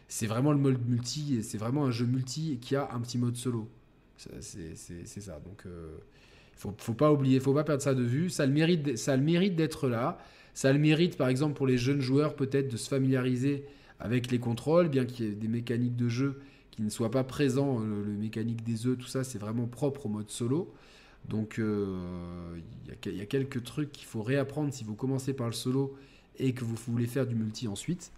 c'est vraiment le mode multi, c'est vraiment un jeu multi qui a un petit mode solo. C'est ça. Donc, euh, faut, faut pas oublier, faut pas perdre ça de vue. Ça le mérite, ça le mérite d'être là. Ça le mérite, par exemple, pour les jeunes joueurs, peut-être de se familiariser avec les contrôles, bien qu'il y ait des mécaniques de jeu qui ne soient pas présents. Le, mécanique des œufs, tout ça, c'est vraiment propre au mode solo. Donc, euh, il y, a quelques trucs qu'il faut réapprendre si vous commencez par le solo et que vous voulez faire du multi ensuite.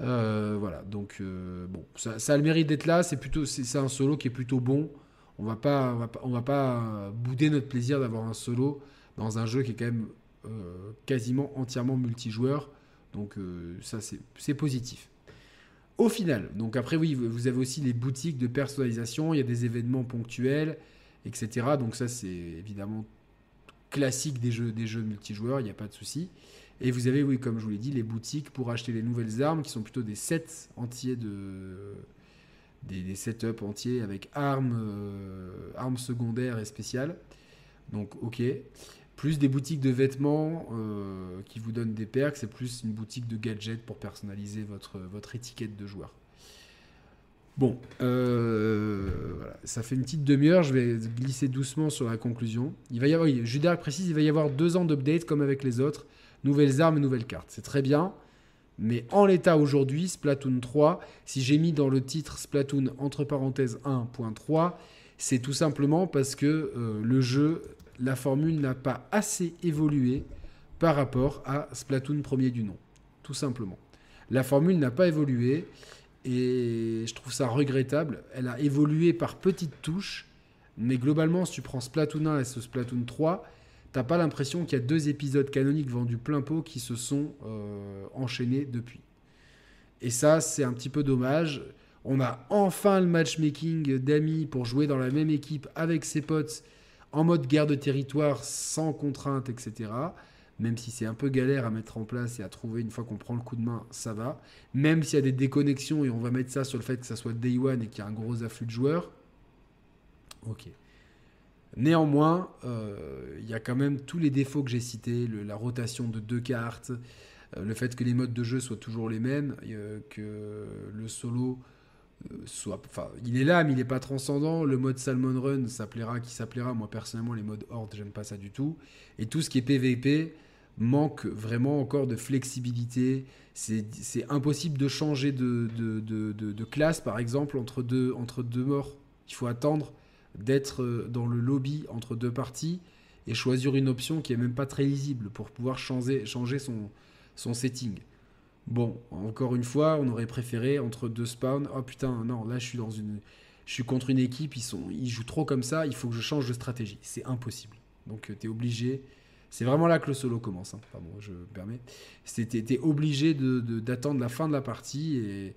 Euh, voilà, donc bon, ça, a le mérite d'être là. C'est plutôt, c'est un solo qui est plutôt bon on va pas, va pas, on va pas euh, bouder notre plaisir d'avoir un solo dans un jeu qui est quand même euh, quasiment entièrement multijoueur. Donc euh, ça, c'est positif. Au final, donc après oui, vous avez aussi les boutiques de personnalisation, il y a des événements ponctuels, etc. Donc ça, c'est évidemment classique des jeux, des jeux multijoueurs, il n'y a pas de souci. Et vous avez, oui, comme je vous l'ai dit, les boutiques pour acheter les nouvelles armes, qui sont plutôt des sets entiers de, des, setups entiers avec armes, euh, armes secondaires et spéciales. Donc ok. Plus des boutiques de vêtements euh, qui vous donnent des perks, c'est plus une boutique de gadgets pour personnaliser votre, votre étiquette de joueur. Bon, euh, voilà. ça fait une petite demi-heure, je vais glisser doucement sur la conclusion. Il va y avoir, oui, précise, il va y avoir deux ans d'update comme avec les autres, nouvelles armes nouvelles cartes. C'est très bien. Mais en l'état aujourd'hui, Splatoon 3, si j'ai mis dans le titre Splatoon entre parenthèses 1.3, c'est tout simplement parce que euh, le jeu, la formule n'a pas assez évolué par rapport à Splatoon premier du nom. Tout simplement. La formule n'a pas évolué et je trouve ça regrettable. Elle a évolué par petites touches, mais globalement, si tu prends Splatoon 1 et ce Splatoon 3, t'as pas l'impression qu'il y a deux épisodes canoniques vendus plein pot qui se sont euh, enchaînés depuis. Et ça, c'est un petit peu dommage. On a enfin le matchmaking d'amis pour jouer dans la même équipe avec ses potes en mode guerre de territoire sans contrainte, etc. Même si c'est un peu galère à mettre en place et à trouver une fois qu'on prend le coup de main, ça va. Même s'il y a des déconnexions et on va mettre ça sur le fait que ça soit day one et qu'il y a un gros afflux de joueurs. Ok. Néanmoins, euh, il y a quand même tous les défauts que j'ai cités, la rotation de deux cartes, euh, le fait que les modes de jeu soient toujours les mêmes, euh, que le solo soit... Enfin, il est là, mais il n'est pas transcendant. Le mode Salmon Run s'appellera qui s'appellera. Moi, personnellement, les modes Horde, j'aime pas ça du tout. Et tout ce qui est PvP manque vraiment encore de flexibilité. C'est impossible de changer de, de, classe, par exemple, entre deux, entre deux morts. Il faut attendre d'être euh, dans le lobby entre deux parties et choisir une option qui est même pas très lisible pour pouvoir changer, changer son, son setting. Bon, encore une fois, on aurait préféré entre deux spawns. Oh putain, non, là je suis dans une, je suis contre une équipe, ils sont, ils jouent trop comme ça. Il faut que je change de stratégie. C'est impossible. Donc euh, tu es obligé. C'est vraiment là que le solo commence. Hein. Pardon, je me permets. C'était, obligé de, d'attendre la fin de la partie et,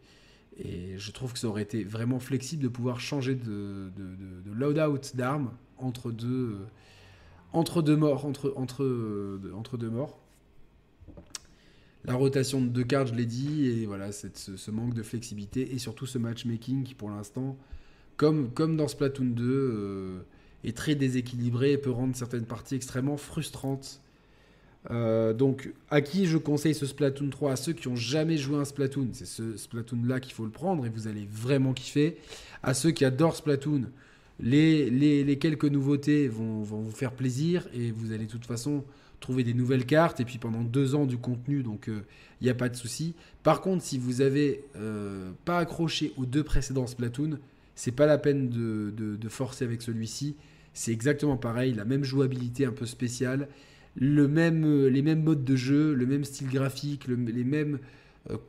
Et je trouve que ça aurait été vraiment flexible de pouvoir changer de, loadout d'armes entre deux, morts. Entre deux morts. La rotation de deux cartes, je l'ai dit, et voilà, ce, ce, manque de flexibilité, et surtout ce matchmaking qui, pour l'instant, comme, comme dans Splatoon 2, euh, est très déséquilibré et peut rendre certaines parties extrêmement frustrantes. Euh, donc, à qui je conseille ce Splatoon 3 À ceux qui ont jamais joué un Splatoon, c'est ce Splatoon-là qu'il faut le prendre et vous allez vraiment kiffer. À ceux qui adorent Splatoon, les, quelques nouveautés vont, vont, vous faire plaisir et vous allez de toute façon trouver des nouvelles cartes et puis pendant deux ans du contenu, donc il euh, n'y a pas de souci. Par contre, si vous avez euh, pas accroché aux deux précédents Splatoon, c'est pas la peine de, de, forcer avec celui-ci. C'est exactement pareil, la même jouabilité un peu spéciale, le même, euh, les mêmes modes de jeu, le même style graphique, les mêmes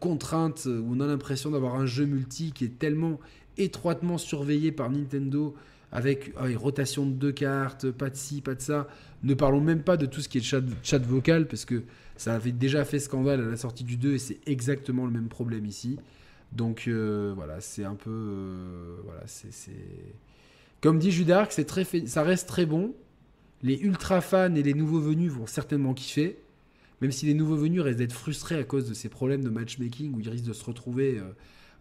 contraintes où on a l'impression d'avoir un jeu multi qui est tellement étroitement surveillé par Nintendo avec ah rotation de deux cartes, pas de ci, pas de ça. Ne parlons même pas de tout ce qui est chat, chat vocal, parce que ça avait déjà fait scandale à la sortie du 2 et c'est exactement le même problème ici. Donc euh, voilà, c'est un peu. Euh, voilà, c'est. Comme dit Judark, c'est très ça reste très bon. Les ultra fans et les nouveaux venus vont certainement kiffer. Même si les nouveaux venus restent d'être frustrés à cause de ces problèmes de matchmaking où ils risquent de se retrouver euh,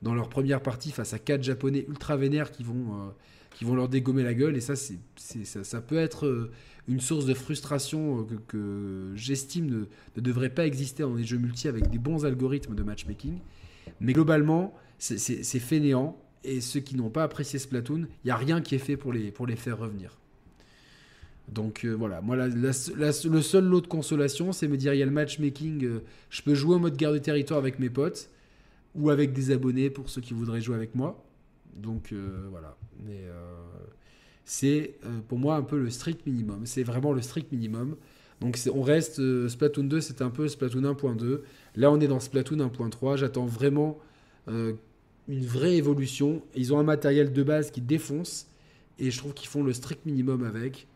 dans leur première partie face à quatre japonais ultra vénères qui vont qui vont leur dégommer la gueule. Et ça, c'est, ça, peut être euh, une source de frustration euh, que, j'estime ne, devrait pas exister dans des jeux multi avec des bons algorithmes de matchmaking. Mais globalement, c'est, fainéant. Et ceux qui n'ont pas apprécié Splatoon, il n'y a rien qui est fait pour les, pour les faire revenir. Donc euh, voilà, moi le seul lot de consolation, c'est me dire il y a le matchmaking, je peux jouer en mode guerre de territoire avec mes potes ou avec des abonnés pour ceux qui voudraient jouer avec moi. Donc euh, voilà. Euh, c'est euh, pour moi un peu le strict minimum. C'est vraiment le strict minimum. Donc on reste Splatoon 2, c'est un peu Splatoon 1.2. Là, on est dans Splatoon 1.3. J'attends vraiment une vraie évolution. Ils ont un matériel de base qui défonce et je trouve qu'ils font le strict minimum avec.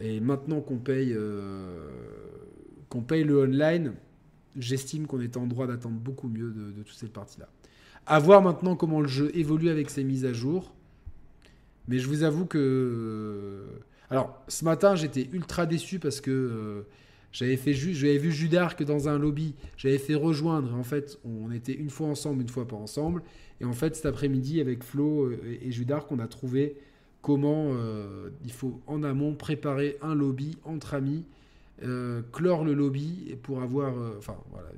Et maintenant qu'on paye, qu'on paye le online, j'estime qu'on est en droit d'attendre beaucoup mieux de, de toute cette partie-là. À voir maintenant comment le jeu évolue avec ses mises à jour. Mais je vous avoue que. Alors, ce matin, j'étais ultra déçu parce que euh, j'avais fait j'avais vu Judark dans un lobby, j'avais fait rejoindre. en fait, on était une fois ensemble, une fois pas ensemble. Et en fait, cet après-midi, avec Flo euh, et Judark, on a trouvé comment euh, il faut en amont préparer un lobby entre amis, clore le lobby pour avoir. enfin, voilà,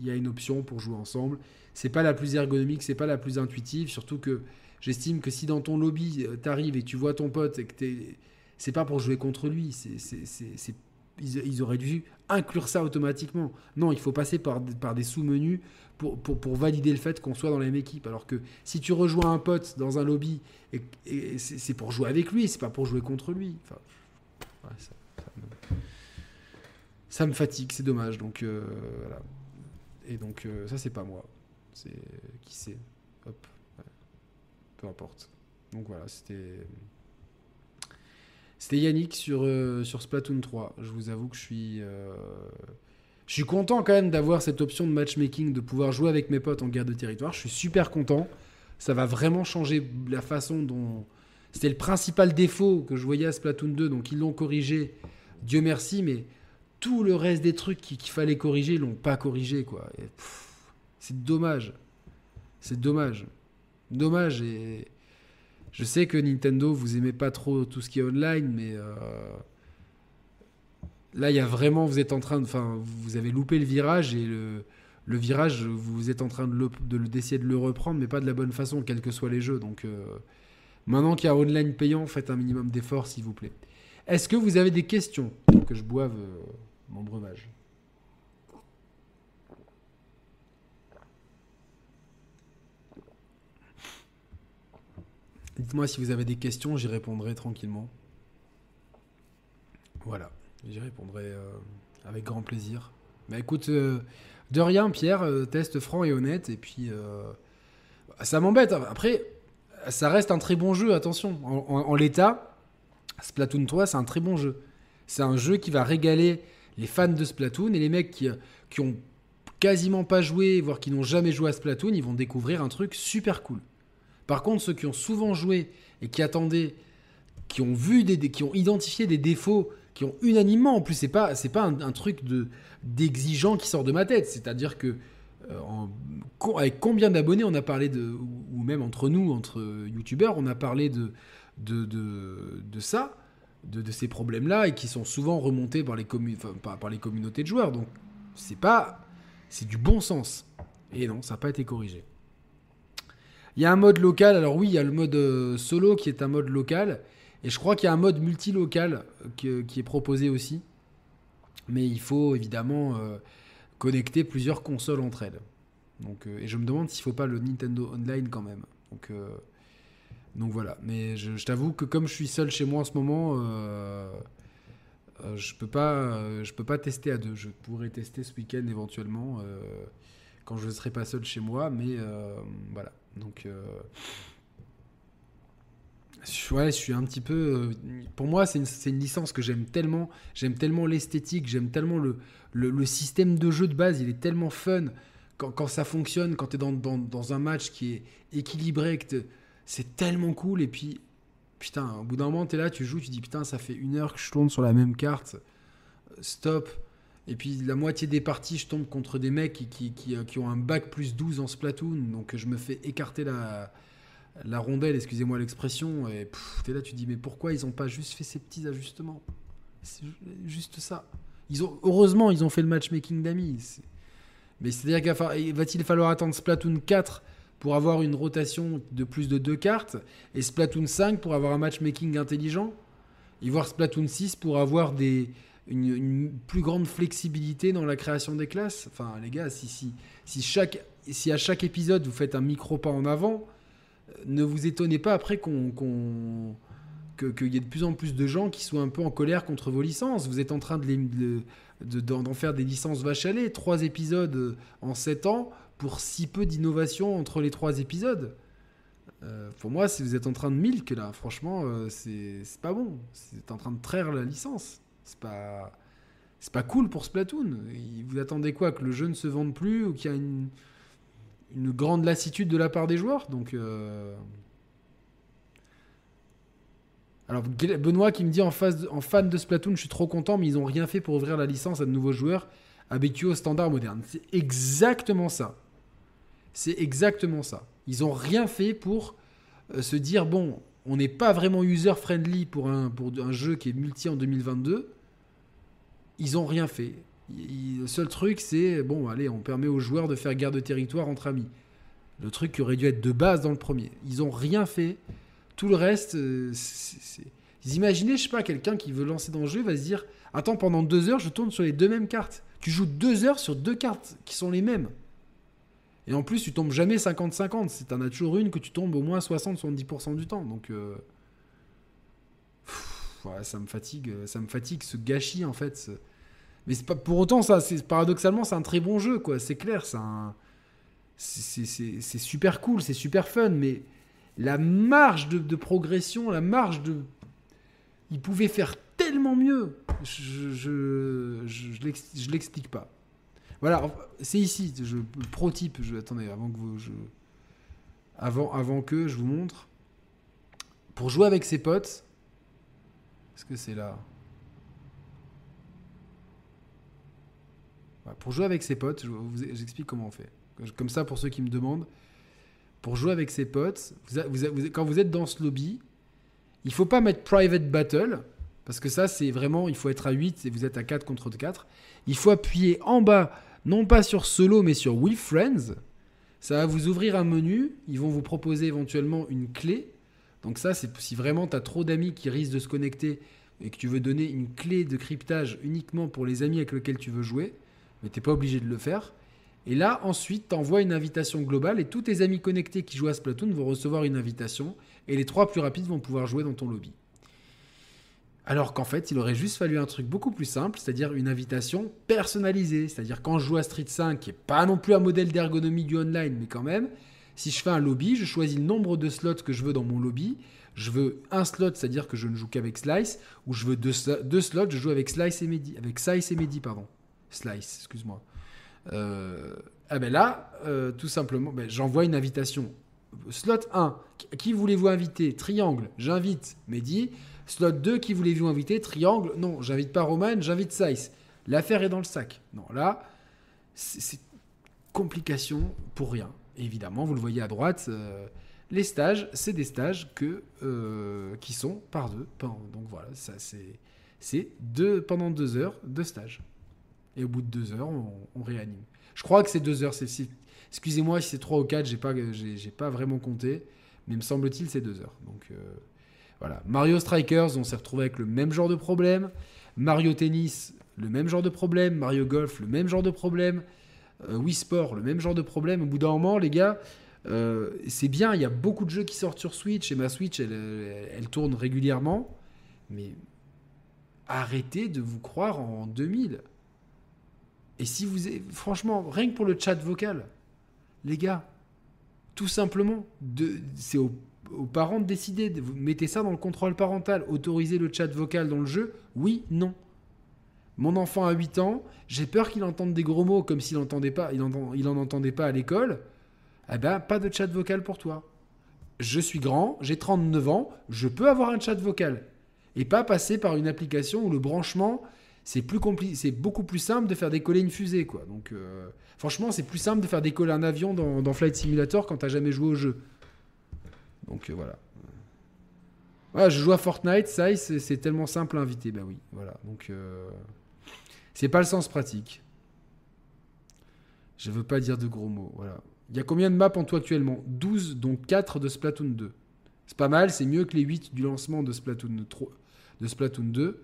il y a une option pour jouer ensemble c'est pas la plus ergonomique, c'est pas la plus intuitive, surtout que j'estime que si dans ton lobby euh, t'arrives et tu vois ton pote et que t'es, c'est pas pour jouer contre lui, c'est, ils, auraient dû inclure ça automatiquement. Non, il faut passer par, des sous-menus pour, valider le fait qu'on soit dans la même équipe. Alors que si tu rejoins un pote dans un lobby, c'est, pour jouer avec lui, c'est pas pour jouer contre lui. Ça, me, fatigue, c'est dommage. Donc euh, voilà. Et donc euh, ça, c'est pas moi. C'est qui c'est Hop. Peu importe. Donc voilà, c'était. C'était Yannick sur, euh, sur Splatoon 3. Je vous avoue que je suis. Euh, je suis content quand même d'avoir cette option de matchmaking, de pouvoir jouer avec mes potes en guerre de territoire. Je suis super content. Ça va vraiment changer la façon dont. C'était le principal défaut que je voyais à Splatoon 2, donc ils l'ont corrigé. Dieu merci, mais tout le reste des trucs qu'il fallait corriger, ils l'ont pas corrigé, quoi. C'est dommage. C'est dommage. Dommage. Et je sais que Nintendo, vous aimez pas trop tout ce qui est online, mais euh, là, il y a vraiment, vous êtes en train de, enfin, vous avez loupé le virage et le, le virage, vous êtes en train de d'essayer de, le reprendre, mais pas de la bonne façon, quels que soient les jeux. Donc, euh, maintenant qu'il y a online payant, faites un minimum d'efforts, s'il vous plaît. Est-ce que vous avez des questions que je boive euh, mon breuvage? Dites-moi si vous avez des questions, j'y répondrai tranquillement. Voilà, j'y répondrai euh, avec grand plaisir. Mais écoute, euh, de rien, Pierre, euh, test franc et honnête, et puis ça m'embête. Après, ça reste un très bon jeu, attention. En, l'état, Splatoon 3, c'est un très bon jeu. C'est un jeu qui va régaler les fans de Splatoon et les mecs qui, qui ont quasiment pas joué, voire qui n'ont jamais joué à Splatoon, ils vont découvrir un truc super cool. Par contre, ceux qui ont souvent joué et qui attendaient, qui ont vu des, qui ont identifié des défauts, qui ont unanimement, en plus, c'est pas, c'est pas un, truc de d'exigeant qui sort de ma tête. C'est-à-dire que euh, avec combien d'abonnés on a parlé de, ou même entre nous, entre youtubeurs, on a parlé de de, de, ça, de, ces problèmes-là, et qui sont souvent remontés par les, par les communautés de joueurs. Donc, c'est pas, c'est du bon sens. Et non, ça n'a pas été corrigé. Il y a un mode local. Alors oui, il y a le mode euh, solo qui est un mode local. Et je crois qu'il y a un mode multi-local euh, qui, est proposé aussi. Mais il faut évidemment euh, connecter plusieurs consoles entre elles. Et je me demande s'il ne faut pas le Nintendo Online quand même. Donc, voilà. Mais je, t'avoue que comme je suis seul chez moi en ce moment, je je peux pas tester à deux. Je pourrais tester ce week-end éventuellement quand je ne serai pas seul chez moi. Mais voilà. Donc, euh, ouais, je suis un petit peu. Euh, pour moi, c'est une, licence que j'aime tellement. J'aime tellement l'esthétique, j'aime tellement le, système de jeu de base. Il est tellement fun quand, ça fonctionne, quand tu es dans, un match qui est équilibré. C'est tellement cool. Et puis, putain, au bout d'un moment, tu es là, tu joues, tu dis putain, ça fait une heure que je tourne sur la même carte. Stop. Et puis la moitié des parties, je tombe contre des mecs qui, qui, qui, ont un bac plus 12 en Splatoon. Donc je me fais écarter la, la rondelle, excusez-moi l'expression. Et t'es là, tu dis, mais pourquoi ils n'ont pas juste fait ces petits ajustements? C'est juste ça. Ils ont, heureusement, ils ont fait le matchmaking d'amis. Mais c'est-à-dire qu'il va-t-il falloir attendre Splatoon 4 pour avoir une rotation de plus de deux cartes et Splatoon 5 pour avoir un matchmaking intelligent? Et voir Splatoon 6 pour avoir des, une, plus grande flexibilité dans la création des classes. Enfin, les gars, si, à chaque épisode vous faites un micro pas en avant, euh, ne vous étonnez pas après qu'il y ait de plus en plus de gens qui soient un peu en colère contre vos licences. Vous êtes en train de, les, de, d'en faire des licences vaches à lait. Trois épisodes euh, en sept ans pour si peu d'innovation entre les trois épisodes. Euh, pour moi, si vous êtes en train de milk là, franchement, c'est pas bon. C'est en train de traire la licence. C'est pas pas cool pour Splatoon. Vous attendez quoi Que le jeu ne se vende plus ou qu'il y a une, grande lassitude de la part des joueurs? Donc. Euh, alors, Benoît qui me dit en, face en fan de Splatoon, je suis trop content, mais ils n'ont rien fait pour ouvrir la licence à de nouveaux joueurs habitués aux standards modernes. C'est exactement ça. C'est exactement ça. Ils n'ont rien fait pour euh, se dire bon, on n'est pas vraiment user-friendly pour un, pour un jeu qui est multi en 2022 ils ont rien fait. le seul truc, c'est bon, allez, on permet aux joueurs de faire guerre de territoire entre amis. Le truc qui aurait dû être de base dans le premier. Ils ont rien fait. Tout le reste, euh, c'est. Vous imaginez, je sais pas, quelqu'un qui veut lancer dans le jeu va se dire Attends, pendant deux heures, je tourne sur les deux mêmes cartes. Tu joues deux heures sur deux cartes qui sont les mêmes. Et en plus, tu tombes jamais 50-50. C'est un as toujours une que tu tombes au moins 60-70% du temps. Donc. Euh, ça me fatigue, ça me fatigue ce gâchis en fait. Mais c'est pas pour autant ça. Paradoxalement c'est un très bon jeu quoi. C'est clair, c'est super cool, c'est super fun, mais la marge de, progression, la marge de, il pouvait faire tellement mieux. Je je, je, l'explique pas. Voilà, c'est ici. Je, pro type. Je, attendez, avant que je, avant, avant que je vous montre. Pour jouer avec ses potes, est-ce que c'est là Pour jouer avec ses potes, je vous explique comment on fait. Comme ça, pour ceux qui me demandent, pour jouer avec ses potes, quand vous êtes dans ce lobby, il faut pas mettre private battle, parce que ça, c'est vraiment, il faut être à 8 et vous êtes à 4 contre 4. Il faut appuyer en bas, non pas sur solo, mais sur with friends. Ça va vous ouvrir un menu, ils vont vous proposer éventuellement une clé donc ça, c'est si vraiment tu trop d'amis qui risquent de se connecter et que tu veux donner une clé de cryptage uniquement pour les amis avec lesquels tu veux jouer, mais tu n'es pas obligé de le faire. Et là, ensuite, tu envoies une invitation globale et tous tes amis connectés qui jouent à Splatoon vont recevoir une invitation et les trois plus rapides vont pouvoir jouer dans ton lobby. Alors qu'en fait, il aurait juste fallu un truc beaucoup plus simple, c'est-à-dire une invitation personnalisée. C'est-à-dire quand je joue à Street 5, qui n'est pas non plus un modèle d'ergonomie du online, mais quand même, si je fais un lobby, je choisis le nombre de slots que je veux dans mon lobby. Je veux un slot, c'est-à-dire que je ne joue qu'avec Slice, ou je veux deux, slots, je joue avec Slice et Medi, avec Size et Medi, pardon. Slice, excuse-moi. ah ben là, tout simplement, ben, j'envoie une invitation. Slot 1, qui voulez-vous inviter? Triangle, j'invite Mehdi. Slot 2, qui voulez-vous inviter? Triangle, non, j'invite pas Roman, j'invite Size. L'affaire est dans le sac. Non, là, c'est complication pour rien. Évidemment, vous le voyez à droite, les stages, c'est des stages que, euh, qui sont par deux. Donc voilà, ça c'est deux, pendant deux heures de stage. Et au bout de deux heures, on, réanime. Je crois que c'est deux heures. Excusez-moi si c'est trois ou quatre, j'ai pas, j'ai, pas vraiment compté. Mais me semble-t-il, c'est deux heures. Donc euh, voilà. Mario Strikers, on s'est retrouvé avec le même genre de problème. Mario Tennis, le même genre de problème. Mario Golf, le même genre de problème. Euh, Wii Sport, le même genre de problème. Au bout d'un moment, les gars, euh, c'est bien, il y a beaucoup de jeux qui sortent sur Switch et ma Switch, elle, tourne régulièrement. Mais arrêtez de vous croire en 2000. Et si vous... Franchement, rien que pour le chat vocal, les gars, tout simplement, c'est aux, parents de décider. Vous mettez ça dans le contrôle parental. Autorisez le chat vocal dans le jeu? Oui, non. Mon enfant a 8 ans, j'ai peur qu'il entende des gros mots comme s'il n'entendait pas, il, il en entendait pas à l'école eh ben, pas de chat vocal pour toi. Je suis grand, j'ai 39 ans, je peux avoir un chat vocal. Et pas passer par une application où le branchement, c'est beaucoup plus simple de faire décoller une fusée. Quoi. Donc, euh, franchement, c'est plus simple de faire décoller un avion dans, Flight Simulator quand t'as jamais joué au jeu. Donc, euh, voilà. Voilà, je joue à Fortnite, ça, c'est tellement simple à inviter. Bah oui, voilà. Donc, euh, c'est pas le sens pratique. Je veux pas dire de gros mots, voilà. Il y a combien de maps en tout actuellement? 12, dont 4 de Splatoon 2. C'est pas mal, c'est mieux que les 8 du lancement de Splatoon, 3, de Splatoon 2.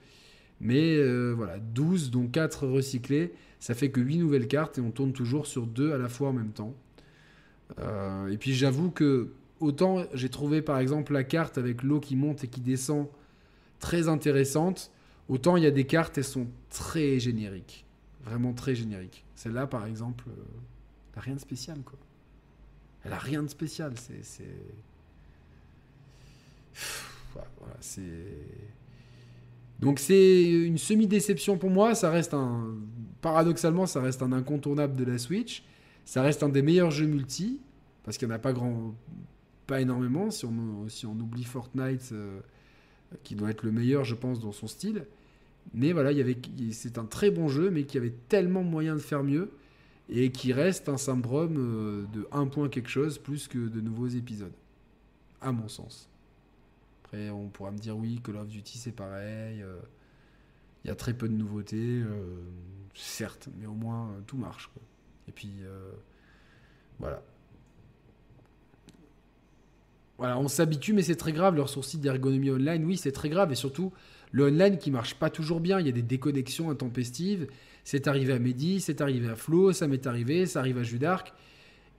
Mais euh, voilà, 12, dont 4 recyclés. Ça fait que 8 nouvelles cartes et on tourne toujours sur 2 à la fois en même temps. Euh, et puis j'avoue que autant j'ai trouvé par exemple la carte avec l'eau qui monte et qui descend très intéressante, autant il y a des cartes, elles sont très génériques. Vraiment très génériques. Celle-là par exemple, euh, rien de spécial. Elle a rien de spécial. C'est. Voilà, c'est. Donc c'est une semi-déception pour moi. Ça reste un. Paradoxalement, ça reste un incontournable de la Switch. Ça reste un des meilleurs jeux multi. Parce qu'il n'y en a pas grand. Pas énormément. Si on, si on oublie Fortnite, euh, qui doit être le meilleur, je pense, dans son style. Mais voilà, c'est un très bon jeu, mais qui avait tellement moyen de faire mieux et qui reste un syndrome euh, de un point quelque chose plus que de nouveaux épisodes, à mon sens. Après, on pourra me dire oui, Call of Duty c'est pareil, euh, il y a très peu de nouveautés, euh, certes, mais au moins tout marche. Et puis, voilà. Voilà, on s'habitue, mais c'est très grave. Leur sourcil d'ergonomie online, oui, c'est très grave. Et surtout, le online qui marche pas toujours bien. Il y a des déconnexions intempestives. C'est arrivé à Mehdi, c'est arrivé à Flo, ça m'est arrivé, ça arrive à Judark.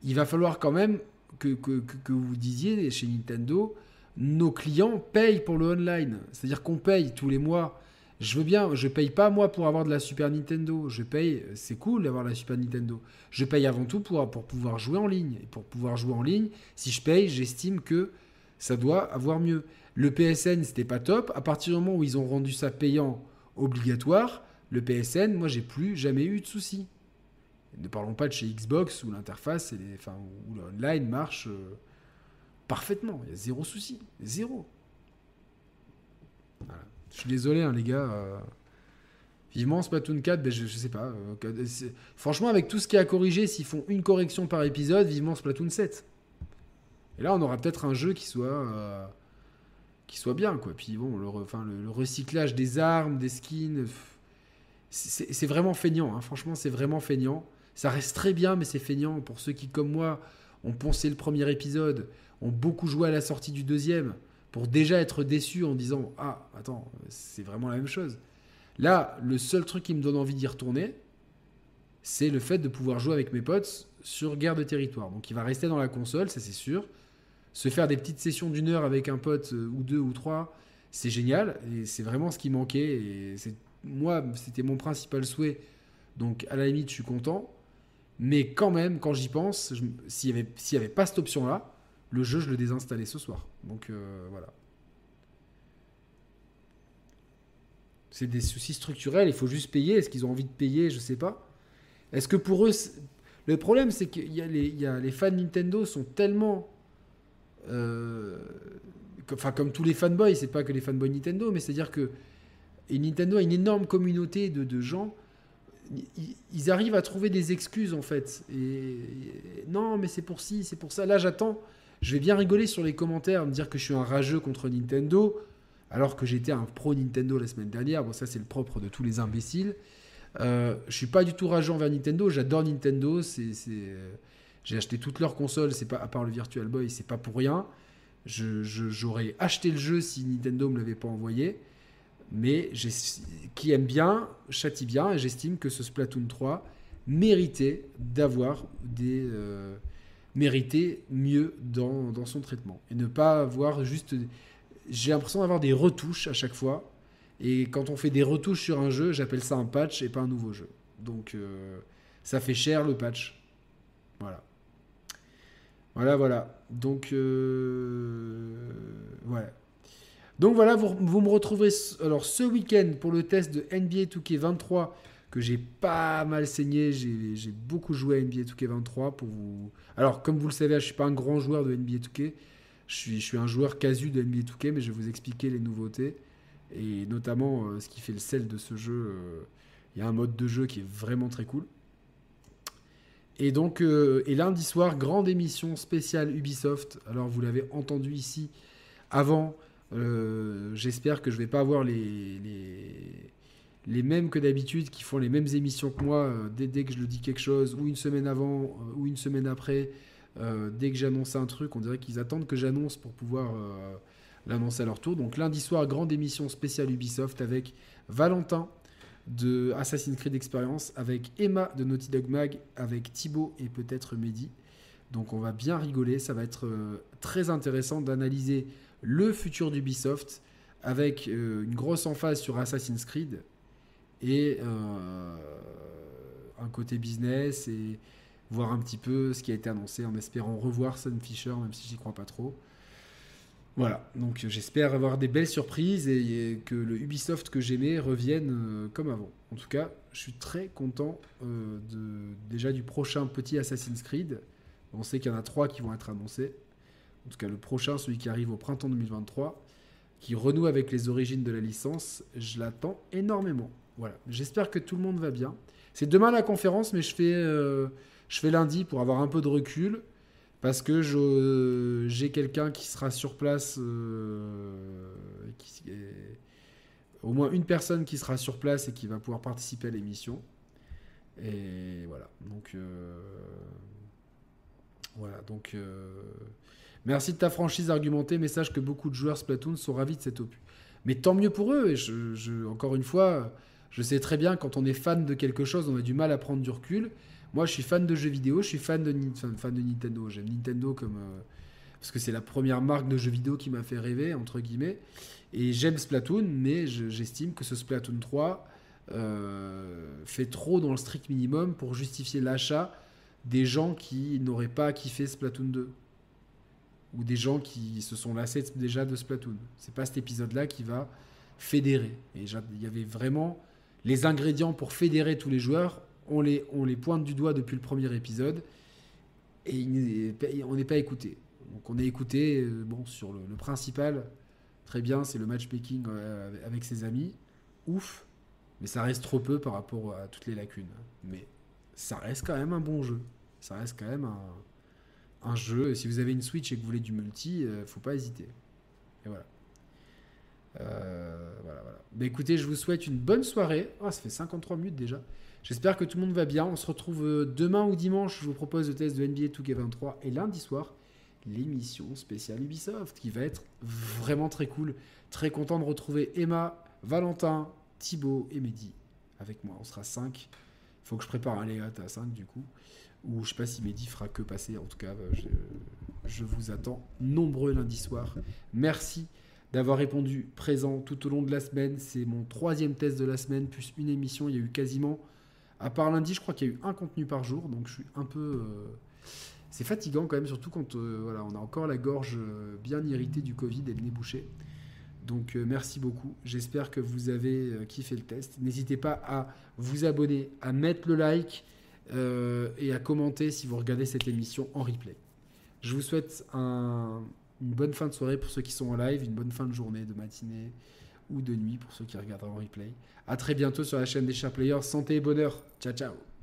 Il va falloir quand même que, que, que, vous disiez chez Nintendo, nos clients payent pour le online. C'est-à-dire qu'on paye tous les mois. Je veux bien, je paye pas moi pour avoir de la Super Nintendo. Je paye, c'est cool d'avoir la Super Nintendo. Je paye avant tout pour, pour pouvoir jouer en ligne. Et pour pouvoir jouer en ligne, si je paye, j'estime que ça doit avoir mieux. Le PSN, c'était pas top. À partir du moment où ils ont rendu ça payant obligatoire, le PSN, moi, j'ai plus jamais eu de soucis. Ne parlons pas de chez Xbox où l'interface, enfin, où l'online marche euh, parfaitement. Il y a zéro souci. Zéro. Je suis désolé, hein, les gars. Euh, vivement Splatoon 4, ben, je, sais pas. Euh, franchement, avec tout ce qui a corrigé, s'ils font une correction par épisode, vivement Splatoon 7. Et là, on aura peut-être un jeu qui soit, qui soit bien, quoi. Puis bon, le recyclage des armes, des skins c'est vraiment feignant. Hein. Franchement, c'est vraiment feignant. Ça reste très bien, mais c'est feignant. Pour ceux qui, comme moi, ont poncé le premier épisode, ont beaucoup joué à la sortie du deuxième, pour déjà être déçus en disant Ah, attends, c'est vraiment la même chose. Là, le seul truc qui me donne envie d'y retourner, c'est le fait de pouvoir jouer avec mes potes sur guerre de territoire. Donc il va rester dans la console, ça c'est sûr. Se faire des petites sessions d'une heure avec un pote euh, ou deux ou trois, c'est génial. Et c'est vraiment ce qui manquait. Et c'est moi, c'était mon principal souhait. Donc, à la limite, je suis content. Mais quand même, quand j'y pense, s'il n'y avait, avait, pas cette option-là, le jeu, je le désinstallais ce soir. Donc, euh, voilà. C'est des soucis structurels, il faut juste payer. Est-ce qu'ils ont envie de payer? Je sais pas. Est-ce que pour eux, le problème, c'est qu'il y, a les, fans Nintendo sont tellement. euh, Enfin, comme tous les fanboys, c'est pas que les fanboys Nintendo, mais c'est-à-dire que. Et Nintendo a une énorme communauté de, gens. Ils, arrivent à trouver des excuses, en fait. Non, mais c'est pour ci, c'est pour ça. Là, j'attends. Je vais bien rigoler sur les commentaires, me dire que je suis un rageux contre Nintendo, alors que j'étais un pro Nintendo la semaine dernière. Bon, ça, c'est le propre de tous les imbéciles. Euh, je suis pas du tout rageant vers Nintendo. J'adore Nintendo. Euh, j'ai acheté toutes leurs consoles. À part le Virtual Boy, c'est pas pour rien. J'aurais acheté le jeu si Nintendo me l'avait pas envoyé. Mais qui aime bien châtie bien et j'estime que ce Splatoon 3 méritait d'avoir des euh, méritait mieux dans, son traitement et ne pas avoir juste j'ai l'impression d'avoir des retouches à chaque fois et quand on fait des retouches sur un jeu, j'appelle ça un patch et pas un nouveau jeu. Donc euh, ça fait cher le patch. Voilà. Voilà, voilà. Donc, euh. Donc voilà, vous, vous me retrouverez alors ce week-end pour le test de NBA 2K23 que j'ai pas mal saigné. J'ai beaucoup joué à NBA 2K23 pour vous. Alors, comme vous le savez, je suis pas un grand joueur de NBA 2K. Je suis, je suis un joueur casu de NBA 2K, mais je vais vous expliquer les nouveautés et notamment euh, ce qui fait le sel de ce jeu. euh, Il y a un mode de jeu qui est vraiment très cool. Et donc, euh, et lundi soir, grande émission spéciale Ubisoft. Alors, vous l'avez entendu ici avant. J'espère que je vais pas avoir les, les, les mêmes que d'habitude qui font les mêmes émissions que moi euh, dès, dès que je le dis quelque chose, ou une semaine avant, euh, ou une semaine après. euh, dès que j'annonce un truc, on dirait qu'ils attendent que j'annonce pour pouvoir l'annoncer à leur tour. Donc lundi soir, grande émission spéciale Ubisoft avec Valentin de Assassin's Creed Experience, avec Emma de Naughty Dog Mag, avec Thibaut et peut-être Mehdi. Donc on va bien rigoler, ça va être très intéressant d'analyser le futur d'Ubisoft avec une grosse emphase sur Assassin's Creed et euh, un côté business et voir un petit peu ce qui a été annoncé en espérant revoir Sam Fisher, même si j'y crois pas trop. Voilà, donc j'espère avoir des belles surprises et, et que le Ubisoft que j'aimais revienne euh, comme avant. En tout cas, je suis très content euh, de, déjà du prochain petit Assassin's Creed. On sait qu'il y en a trois qui vont être annoncés. En tout cas, le prochain, celui qui arrive au printemps 2023, qui renoue avec les origines de la licence, je l'attends énormément. Voilà, j'espère que tout le monde va bien. C'est demain la conférence, mais je fais, euh, lundi pour avoir un peu de recul. Parce que j'ai quelqu'un qui sera sur place, euh, et- au moins une personne qui sera sur place et qui va pouvoir participer à l'émission. Et voilà, donc euh, voilà, donc euh, merci de ta franchise argumentée. Message que beaucoup de joueurs Splatoon sont ravis de cet opus. Mais tant mieux pour eux. Et encore une fois, je sais très bien quand on est fan de quelque chose, on a du mal à prendre du recul. Moi, je suis fan de jeux vidéo, je suis fan de, fan, de Nintendo. J'aime Nintendo comme. euh, parce que c'est la première marque de jeux vidéo qui m'a fait rêver, entre guillemets. Et j'aime Splatoon, mais je- j'estime que ce Splatoon 3 euh, fait trop dans le strict minimum pour justifier l'achat des gens qui n'auraient pas kiffé Splatoon 2. Ou des gens qui se sont lassés déjà de Splatoon. C'est pas cet épisode-là qui va fédérer. Et il y avait vraiment les ingrédients pour fédérer tous les joueurs. On les, on pointe du doigt depuis le premier épisode. Et on n'est pas écouté. Donc on est écouté euh, bon, sur le, principal. Très bien, c'est le matchmaking euh, avec ses amis. Ouf. Mais ça reste trop peu par rapport à toutes les lacunes. Mais ça reste quand même un bon jeu. Ça reste quand même un, jeu. Si vous avez une Switch et que vous voulez du multi, euh, faut pas hésiter. Et voilà. Euh, voilà, voilà. Bah, écoutez, je vous souhaite une bonne soirée. Ah, ça fait 53 minutes déjà. J'espère que tout le monde va bien. On se retrouve euh, demain ou dimanche. Je vous propose le test de NBA 2K23 et lundi soir l'émission spéciale Ubisoft qui va être vraiment très cool. Très content de retrouver Emma, Valentin, Thibaut et Mehdi avec moi. On sera 5. Il faut que je prépare un layout à 5 du coup. Ou je sais pas si Mehdi fera que passer. En tout cas, euh, je vous attends nombreux lundi soir. Merci d'avoir répondu présent tout au long de la semaine. C'est mon troisième test de la semaine, plus une émission. Il y a eu quasiment, à part lundi, je crois qu'il y a eu un contenu par jour. Donc je suis un peu... euh, c'est fatigant quand même, surtout quand euh, voilà, on a encore la gorge euh, bien irritée du Covid et le nez bouché. Donc merci beaucoup. J'espère que vous avez kiffé le test. N'hésitez pas à vous abonner, à mettre le like et à commenter si vous regardez cette émission en replay. Je vous souhaite une bonne fin de soirée pour ceux qui sont en live, une bonne fin de journée, de matinée ou de nuit pour ceux qui regardent en replay. A très bientôt sur la chaîne des Chers Players. Santé et bonheur. Ciao ciao.